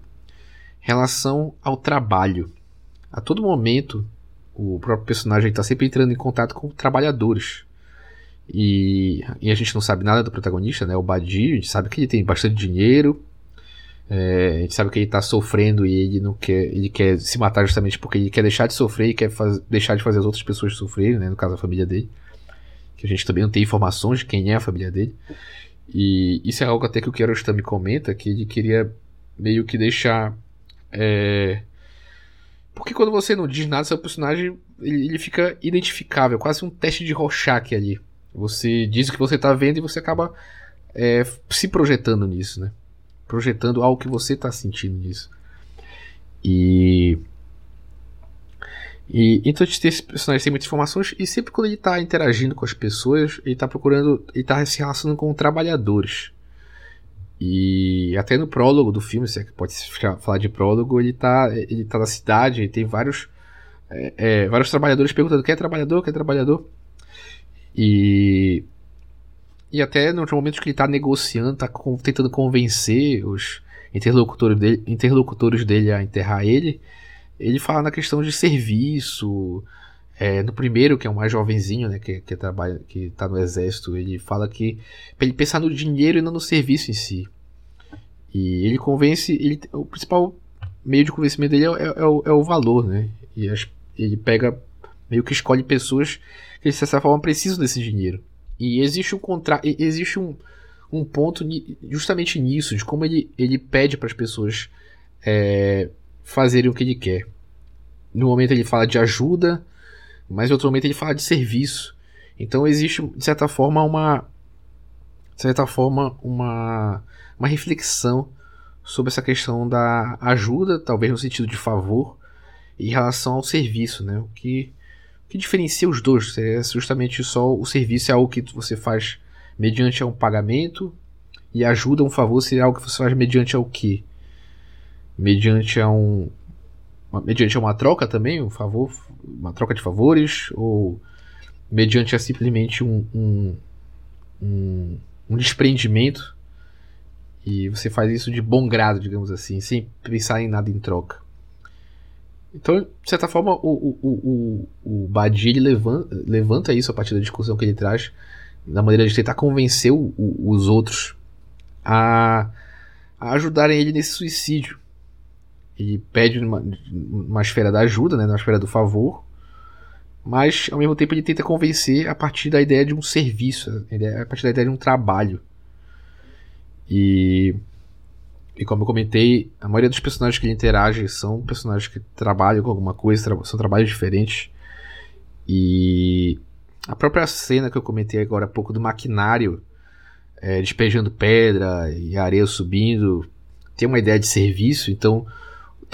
relação ao trabalho a todo momento o próprio personagem está sempre entrando em contato com trabalhadores. E, e, a gente não sabe nada do protagonista, né? O Badir, a gente sabe que ele tem bastante dinheiro. É, a gente sabe que ele está sofrendo e ele não quer, ele quer se matar justamente porque ele quer deixar de sofrer e quer faz, deixar de fazer as outras pessoas sofrerem, né? No caso a família dele, que a gente também não tem informações de quem é a família dele. E isso é algo até que o Kiarostami comenta que ele queria meio que deixar é, porque quando você não diz nada, seu personagem ele, ele fica identificável, quase um teste de Rorschach ali. Você diz o que você está vendo e você acaba é, se projetando nisso, né? Projetando algo que você está sentindo nisso. E. E, então tem esse personagem sem muitas informações e sempre quando ele está interagindo com as pessoas, ele está procurando, ele está se relacionando com trabalhadores. E até no prólogo do filme, se é que pode falar de prólogo, ele tá, ele tá na cidade e tem vários, é, é, vários trabalhadores perguntando: quer trabalhador? Quer trabalhador? E. E até no momento que ele tá negociando, tá com, tentando convencer os interlocutores dele, interlocutores dele a enterrar ele, ele fala na questão de serviço. É, no primeiro, que é o mais jovenzinho, né, que, que, trabalha, que tá no exército, ele fala que para ele pensar no dinheiro e não no serviço em si. E ele convence, ele, o principal meio de convencimento dele é, é, é, o, é o, valor, né? E as, ele pega, meio que escolhe pessoas que de certa forma precisam desse dinheiro. E existe um contra, existe um, um ponto justamente nisso, de como ele, ele pede para as pessoas é, fazerem o que ele quer. No momento ele fala de ajuda, mas em outro momento ele fala de serviço. Então existe, de certa forma, uma. De certa forma, uma, uma reflexão sobre essa questão da ajuda, talvez no sentido de favor, em relação ao serviço, né? O que, que diferencia os dois é justamente só o serviço é algo que você faz mediante um pagamento e ajuda, um favor, seria algo que você faz mediante ao que? Mediante a um, mediante uma troca também, um favor, uma troca de favores, ou mediante a simplesmente um, um, um, um desprendimento e você faz isso de bom grado, digamos assim, sem pensar em nada em troca. Então, de certa forma, o, o, o, o Badi ele levanta, levanta isso a partir da discussão que ele traz, da maneira de tentar convencer o, os outros a, a, ajudarem ele nesse suicídio. Ele pede uma, uma esfera da ajuda, né, uma esfera do favor, mas ao mesmo tempo ele tenta convencer a partir da ideia de um serviço, a partir da ideia de um trabalho. E, e como eu comentei, a maioria dos personagens que ele interage são personagens que trabalham com alguma coisa, tra são trabalhos diferentes. E a própria cena que eu comentei agora há pouco do maquinário é, despejando pedra e areia subindo tem uma ideia de serviço, então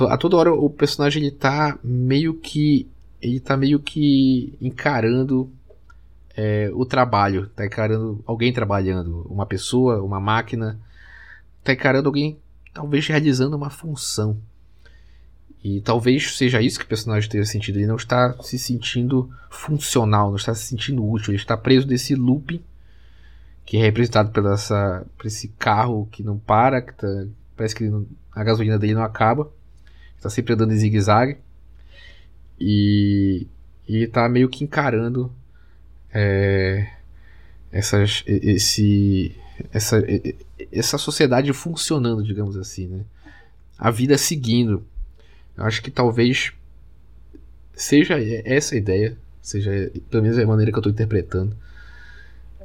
a toda hora o personagem ele tá meio que ele tá meio que encarando é, o trabalho, tá encarando alguém trabalhando, uma pessoa, uma máquina, tá encarando alguém talvez realizando uma função. E talvez seja isso que o personagem tenha sentido. Ele não está se sentindo funcional, não está se sentindo útil. Ele está preso nesse loop que é representado por, essa, por esse carro que não para, que tá, parece que não, a gasolina dele não acaba. Está sempre andando em zigue-zague. E, e tá meio que encarando é, essas, esse, essa, essa sociedade funcionando, digamos assim, né? A vida seguindo. Eu acho que talvez seja essa a ideia, seja pelo menos a maneira que eu estou interpretando.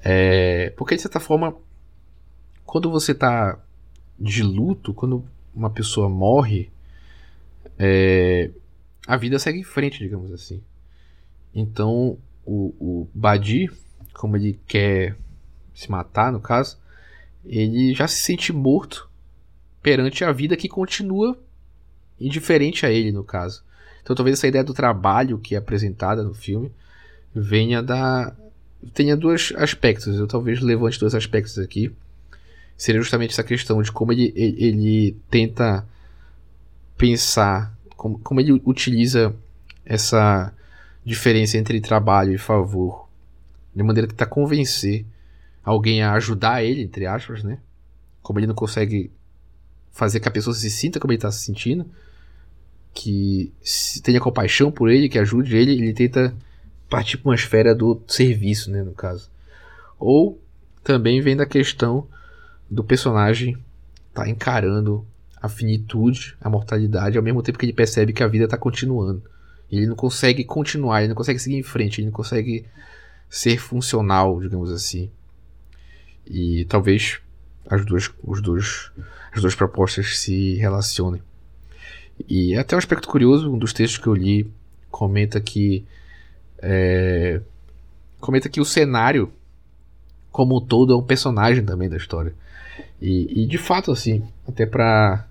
É, porque de certa forma, quando você está de luto, quando uma pessoa morre, é, a vida segue em frente, digamos assim. Então, o, o Badi, como ele quer se matar, no caso, ele já se sente morto perante a vida que continua indiferente a ele, no caso. Então, talvez essa ideia do trabalho que é apresentada no filme venha da. tenha dois aspectos. Eu talvez levante dois aspectos aqui. Seria justamente essa questão de como ele, ele, ele tenta pensar como, como ele utiliza essa diferença entre trabalho e favor de maneira que tentar convencer alguém a ajudar ele, entre aspas, né? Como ele não consegue fazer que a pessoa se sinta como ele está se sentindo, que tenha compaixão por ele, que ajude ele, ele tenta partir para uma esfera do serviço, né, no caso. Ou também vem da questão do personagem tá encarando a finitude, a mortalidade, ao mesmo tempo que ele percebe que a vida está continuando. Ele não consegue continuar, ele não consegue seguir em frente, ele não consegue ser funcional, digamos assim. E talvez as duas, os dois, as duas propostas se relacionem. E até um aspecto curioso, um dos textos que eu li comenta que é, comenta que o cenário como um todo é um personagem também da história. E, e de fato, assim, até para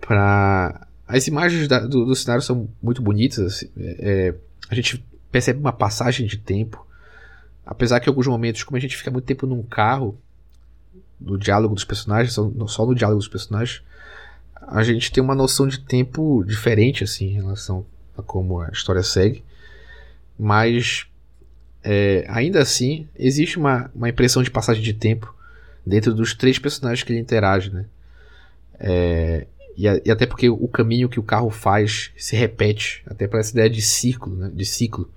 para as imagens da, do, do, cenário são muito bonitas. Assim, é, a gente percebe uma passagem de tempo, apesar que em alguns momentos, como a gente fica muito tempo num carro, no diálogo dos personagens, só no diálogo dos personagens, a gente tem uma noção de tempo diferente assim em relação a como a história segue, mas é, ainda assim existe uma, uma impressão de passagem de tempo dentro dos três personagens que ele interage, né? É, e, e, até porque o caminho que o carro faz se repete, até para essa ideia de ciclo, né? De ciclo.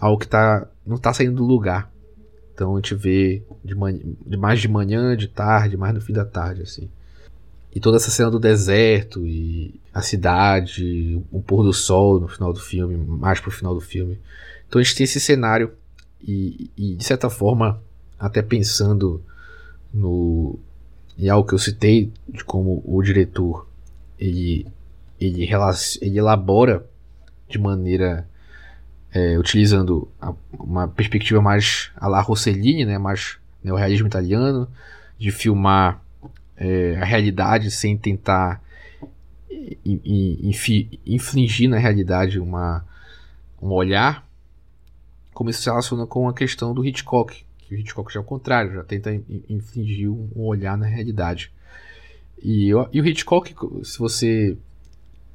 Algo que tá, não está saindo do lugar. Então a gente vê de mais de manhã, de tarde, mais no fim da tarde, assim. E toda essa cena do deserto e a cidade, o pôr do sol no final do filme, mais pro final do filme. Então a gente tem esse cenário e, e de certa forma, até pensando no, e algo que eu citei de como o diretor ele, ele, ele elabora de maneira é, utilizando a, uma perspectiva mais a la Rossellini, né, mais neorrealismo italiano, de filmar é, a realidade sem tentar infligir na realidade uma, um olhar, como isso se relaciona com a questão do Hitchcock, que o Hitchcock já é o contrário, já tenta infligir um olhar na realidade. E, e o Hitchcock, se você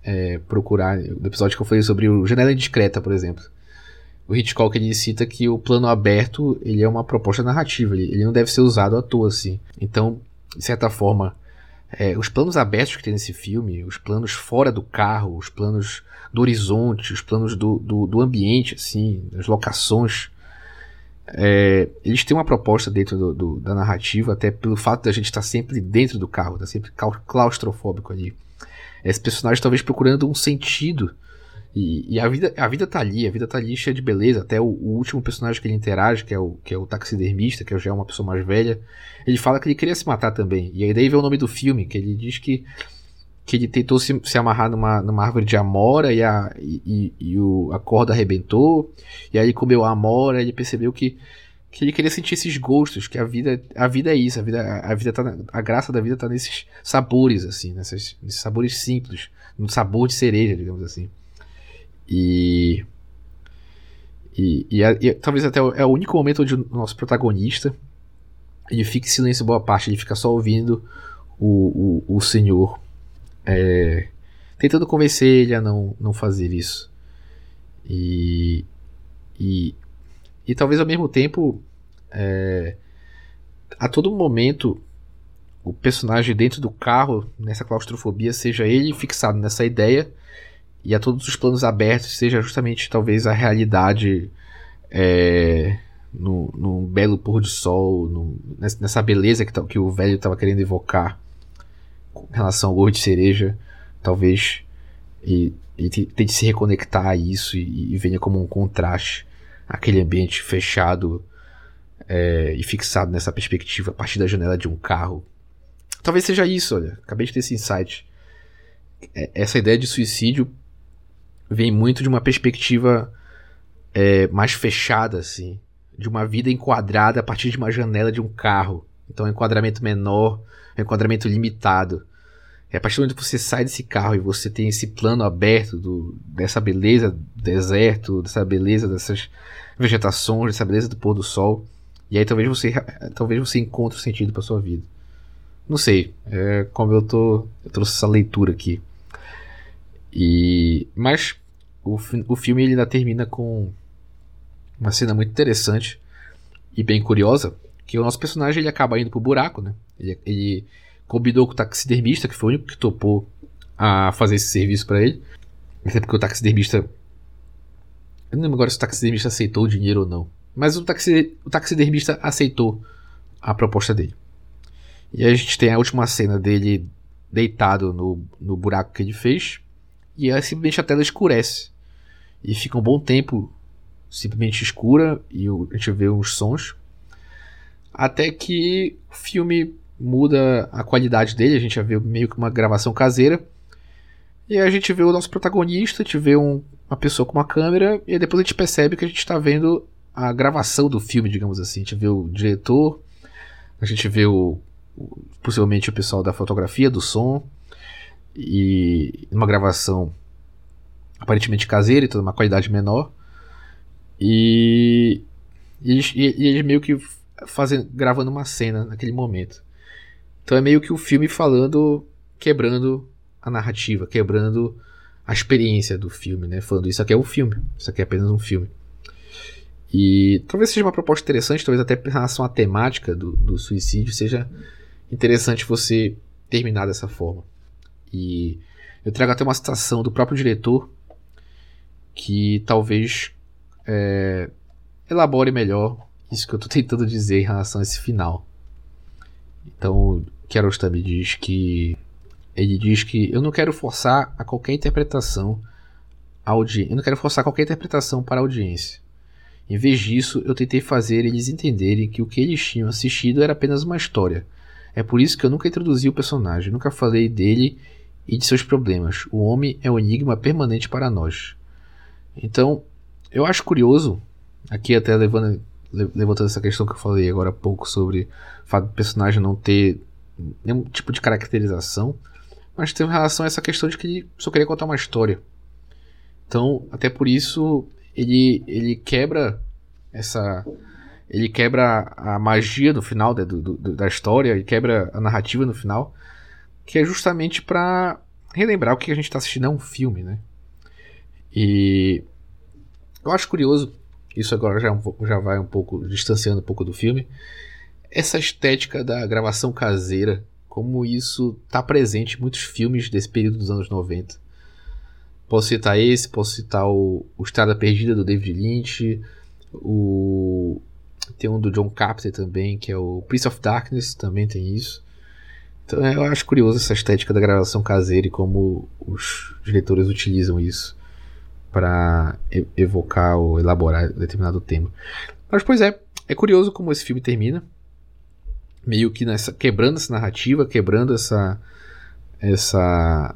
é, procurar, no episódio que eu falei sobre o Janela Indiscreta, por exemplo, o Hitchcock ele cita que o plano aberto ele é uma proposta narrativa, ele, ele não deve ser usado à toa assim. Então, de certa forma, é, os planos abertos que tem nesse filme, os planos fora do carro, os planos do horizonte, os planos do, do, do ambiente, assim, as locações, é, eles têm uma proposta dentro do, do, da narrativa, até pelo fato da gente estar sempre dentro do carro, tá sempre claustrofóbico ali. Esse personagem talvez procurando um sentido e, e, a, vida, a vida tá ali, a vida tá ali cheia de beleza. Até o, o, último personagem que ele interage, que é, o, que é o taxidermista, que já é uma pessoa mais velha, ele fala que ele queria se matar também. E aí daí vem o nome do filme, que ele diz que, que ele tentou se, se amarrar numa, numa árvore de amora e, a, e, e o, a corda arrebentou. E aí ele comeu a amora, ele percebeu que, que ele queria sentir esses gostos, que a vida, a vida é isso, a vida, a vida tá, a graça da vida tá nesses sabores, assim, nesses, sabores simples, no sabor de cereja, digamos assim. E. E, e, e, talvez até é o único momento onde o nosso protagonista ele fica em silêncio boa parte, ele fica só ouvindo o, o, o senhor é, tentando convencer ele a não, não fazer isso. E, e, e talvez ao mesmo tempo, é, a todo momento, o personagem dentro do carro, nessa claustrofobia, seja ele fixado nessa ideia e a todos os planos abertos seja justamente talvez a realidade é, no, no belo pôr do sol, no, nessa beleza que, que o velho estava querendo evocar com relação ao gorro de cereja, talvez e tente se reconectar a isso e, e venha como um contraste aquele ambiente fechado é, e fixado nessa perspectiva a partir da janela de um carro. Talvez seja isso, olha, acabei de ter esse insight. É, essa ideia de suicídio vem muito de uma perspectiva é, mais fechada, assim, de uma vida enquadrada a partir de uma janela de um carro. Então, é um enquadramento menor, é um enquadramento limitado. É a partir do momento que você sai desse carro e você tem esse plano aberto do, dessa beleza do deserto, dessa beleza dessas vegetações, dessa beleza do pôr do sol. E aí talvez você, talvez você encontre o sentido para sua vida. Não sei, é como eu tô, eu trouxe essa leitura aqui. E mas o, o filme ele ainda termina com uma cena muito interessante e bem curiosa, que o nosso personagem ele acaba indo pro buraco, né? Ele, ele combinou com o taxidermista, que foi o único que topou a fazer esse serviço para ele. Até porque o taxidermista. Eu não lembro agora se o taxidermista aceitou o dinheiro ou não. Mas o, taxi, o taxidermista aceitou a proposta dele. E a gente tem a última cena dele deitado no, no buraco que ele fez. E aí simplesmente a tela escurece e fica um bom tempo simplesmente escura e a gente vê uns sons. Até que o filme muda a qualidade dele, a gente já vê meio que uma gravação caseira. E a gente vê o nosso protagonista, a gente vê um, uma pessoa com uma câmera, e depois a gente percebe que a gente está vendo a gravação do filme, digamos assim. A gente vê o diretor, a gente vê o, o possivelmente o pessoal da fotografia, do som, e uma gravação aparentemente caseira, então uma qualidade menor. E, e, e, e eles meio que fazendo, gravando uma cena naquele momento. Então é meio que o filme falando, quebrando a narrativa, quebrando a experiência do filme, né? Falando isso aqui é um filme, isso aqui é apenas um filme. E talvez seja uma proposta interessante, talvez até em relação à temática do, do suicídio seja interessante você terminar dessa forma. E eu trago até uma citação do próprio diretor que talvez é, elabore melhor isso que eu estou tentando dizer em relação a esse final. Então, Kiarostami diz que ele diz que eu não quero forçar a qualquer interpretação audi... eu não quero forçar qualquer interpretação para a audiência. Em vez disso, eu tentei fazer eles entenderem que o que eles tinham assistido era apenas uma história. É por isso que eu nunca introduzi o personagem, nunca falei dele e de seus problemas. O homem é um enigma permanente para nós. Então, eu acho curioso, aqui até levando, levantando essa questão que eu falei agora há pouco sobre o fato do personagem não ter nenhum tipo de caracterização, mas tem relação a essa questão de que ele só queria contar uma história. Então, até por isso, ele, ele quebra essa. Ele quebra a magia no final da, do, da história, ele quebra a narrativa no final, que é justamente para relembrar o que a gente está assistindo é um filme, né? E eu acho curioso isso agora já, é já vai um pouco distanciando um pouco do filme. Essa estética da gravação caseira, como isso está presente em muitos filmes desse período dos anos 90. Posso citar esse, posso citar o, o Estrada Perdida do David Lynch, o tem um do John Carpenter também, que é o Prince of Darkness, também tem isso. Então eu acho curioso essa estética da gravação caseira e como os diretores utilizam isso para evocar ou elaborar determinado tema. Mas, pois é, é curioso como esse filme termina. Meio que nessa, quebrando essa narrativa, quebrando essa. Essa.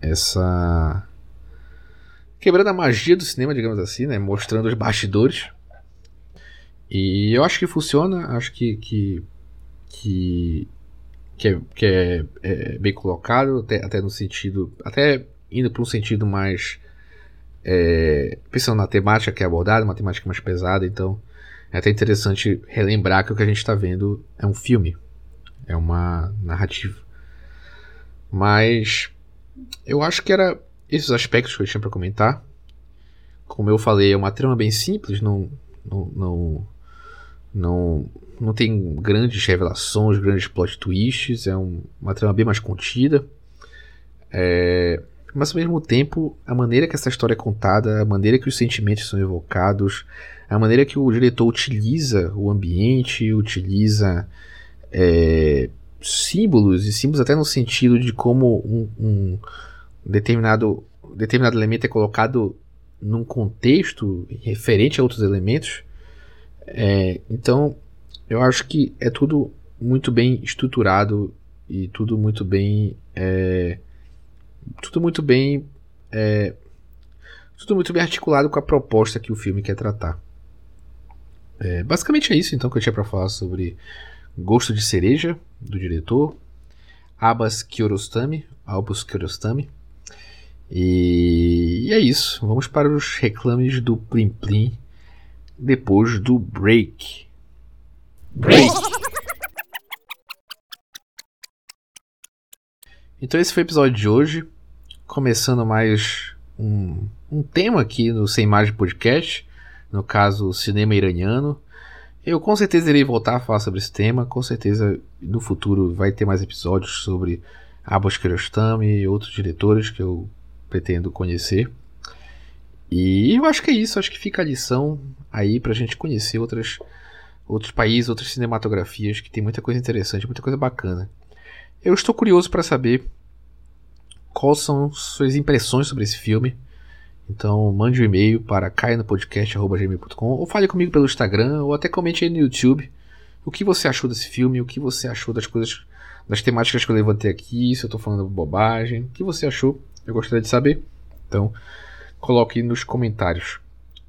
Essa. Quebrando a magia do cinema, digamos assim, né? Mostrando os bastidores. E eu acho que funciona, acho que. que, que que é, que é, é, bem colocado, até, até no sentido. Até indo para um sentido mais é, pensando na temática que é abordada, uma temática mais pesada, então é até interessante relembrar que o que a gente está vendo é um filme, é uma narrativa. Mas eu acho que era esses aspectos que eu tinha para comentar. Como eu falei, é uma trama bem simples, não, não, não, não, não tem grandes revelações, grandes plot twists, é um, uma trama bem mais contida. É, mas ao mesmo tempo, a maneira que essa história é contada, a maneira que os sentimentos são evocados, a maneira que o diretor utiliza o ambiente, utiliza é, símbolos, e símbolos até no sentido de como um, um determinado, determinado elemento é colocado num contexto referente a outros elementos. É, então, eu acho que é tudo muito bem estruturado e tudo muito bem. É, tudo muito bem. É, tudo muito bem articulado com a proposta que o filme quer tratar. É, basicamente é isso então que eu tinha para falar sobre Gosto de Cereja, do diretor, Abbas Kiarostami, Albus Kiarostami. E, e é isso. Vamos para os reclames do Plim Plim depois do break. Break! Então esse foi o episódio de hoje, começando mais um, um tema aqui no Sem Imagem Podcast, no caso cinema iraniano. Eu com certeza irei voltar a falar sobre esse tema, com certeza no futuro vai ter mais episódios sobre Abbas Kiarostami e outros diretores que eu pretendo conhecer. E eu acho que é isso, acho que fica a lição aí pra gente conhecer outras, outros países, outras cinematografias, que tem muita coisa interessante, muita coisa bacana. Eu estou curioso para saber quais são suas impressões sobre esse filme. Então mande um e-mail para cainopodcast.gmail.com ou fale comigo pelo Instagram ou até comente aí no YouTube o que você achou desse filme, o que você achou das coisas, das temáticas que eu levantei aqui, se eu estou falando bobagem, o que você achou, eu gostaria de saber. Então coloque nos comentários.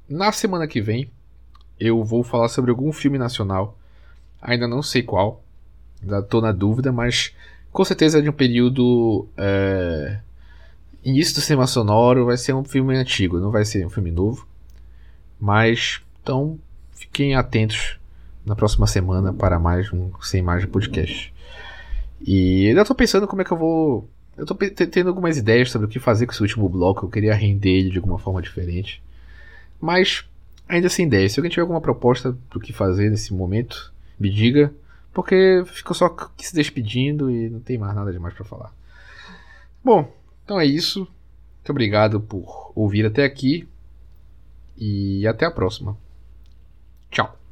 Na semana que vem eu vou falar sobre algum filme nacional, ainda não sei qual, estou na dúvida, mas com certeza é de um período. É, início do cinema sonoro, vai ser um filme antigo, não vai ser um filme novo. Mas, então, fiquem atentos na próxima semana para mais um Sem Imagem Podcast. E ainda estou pensando como é que eu vou. Eu estou tendo algumas ideias sobre o que fazer com esse último bloco. Eu queria render ele de alguma forma diferente. Mas, ainda sem ideia. Se alguém tiver alguma proposta do que fazer nesse momento, me diga. Porque ficou só se despedindo e não tem mais nada demais para falar. Bom, então é isso. Muito obrigado por ouvir até aqui. E até a próxima. Tchau.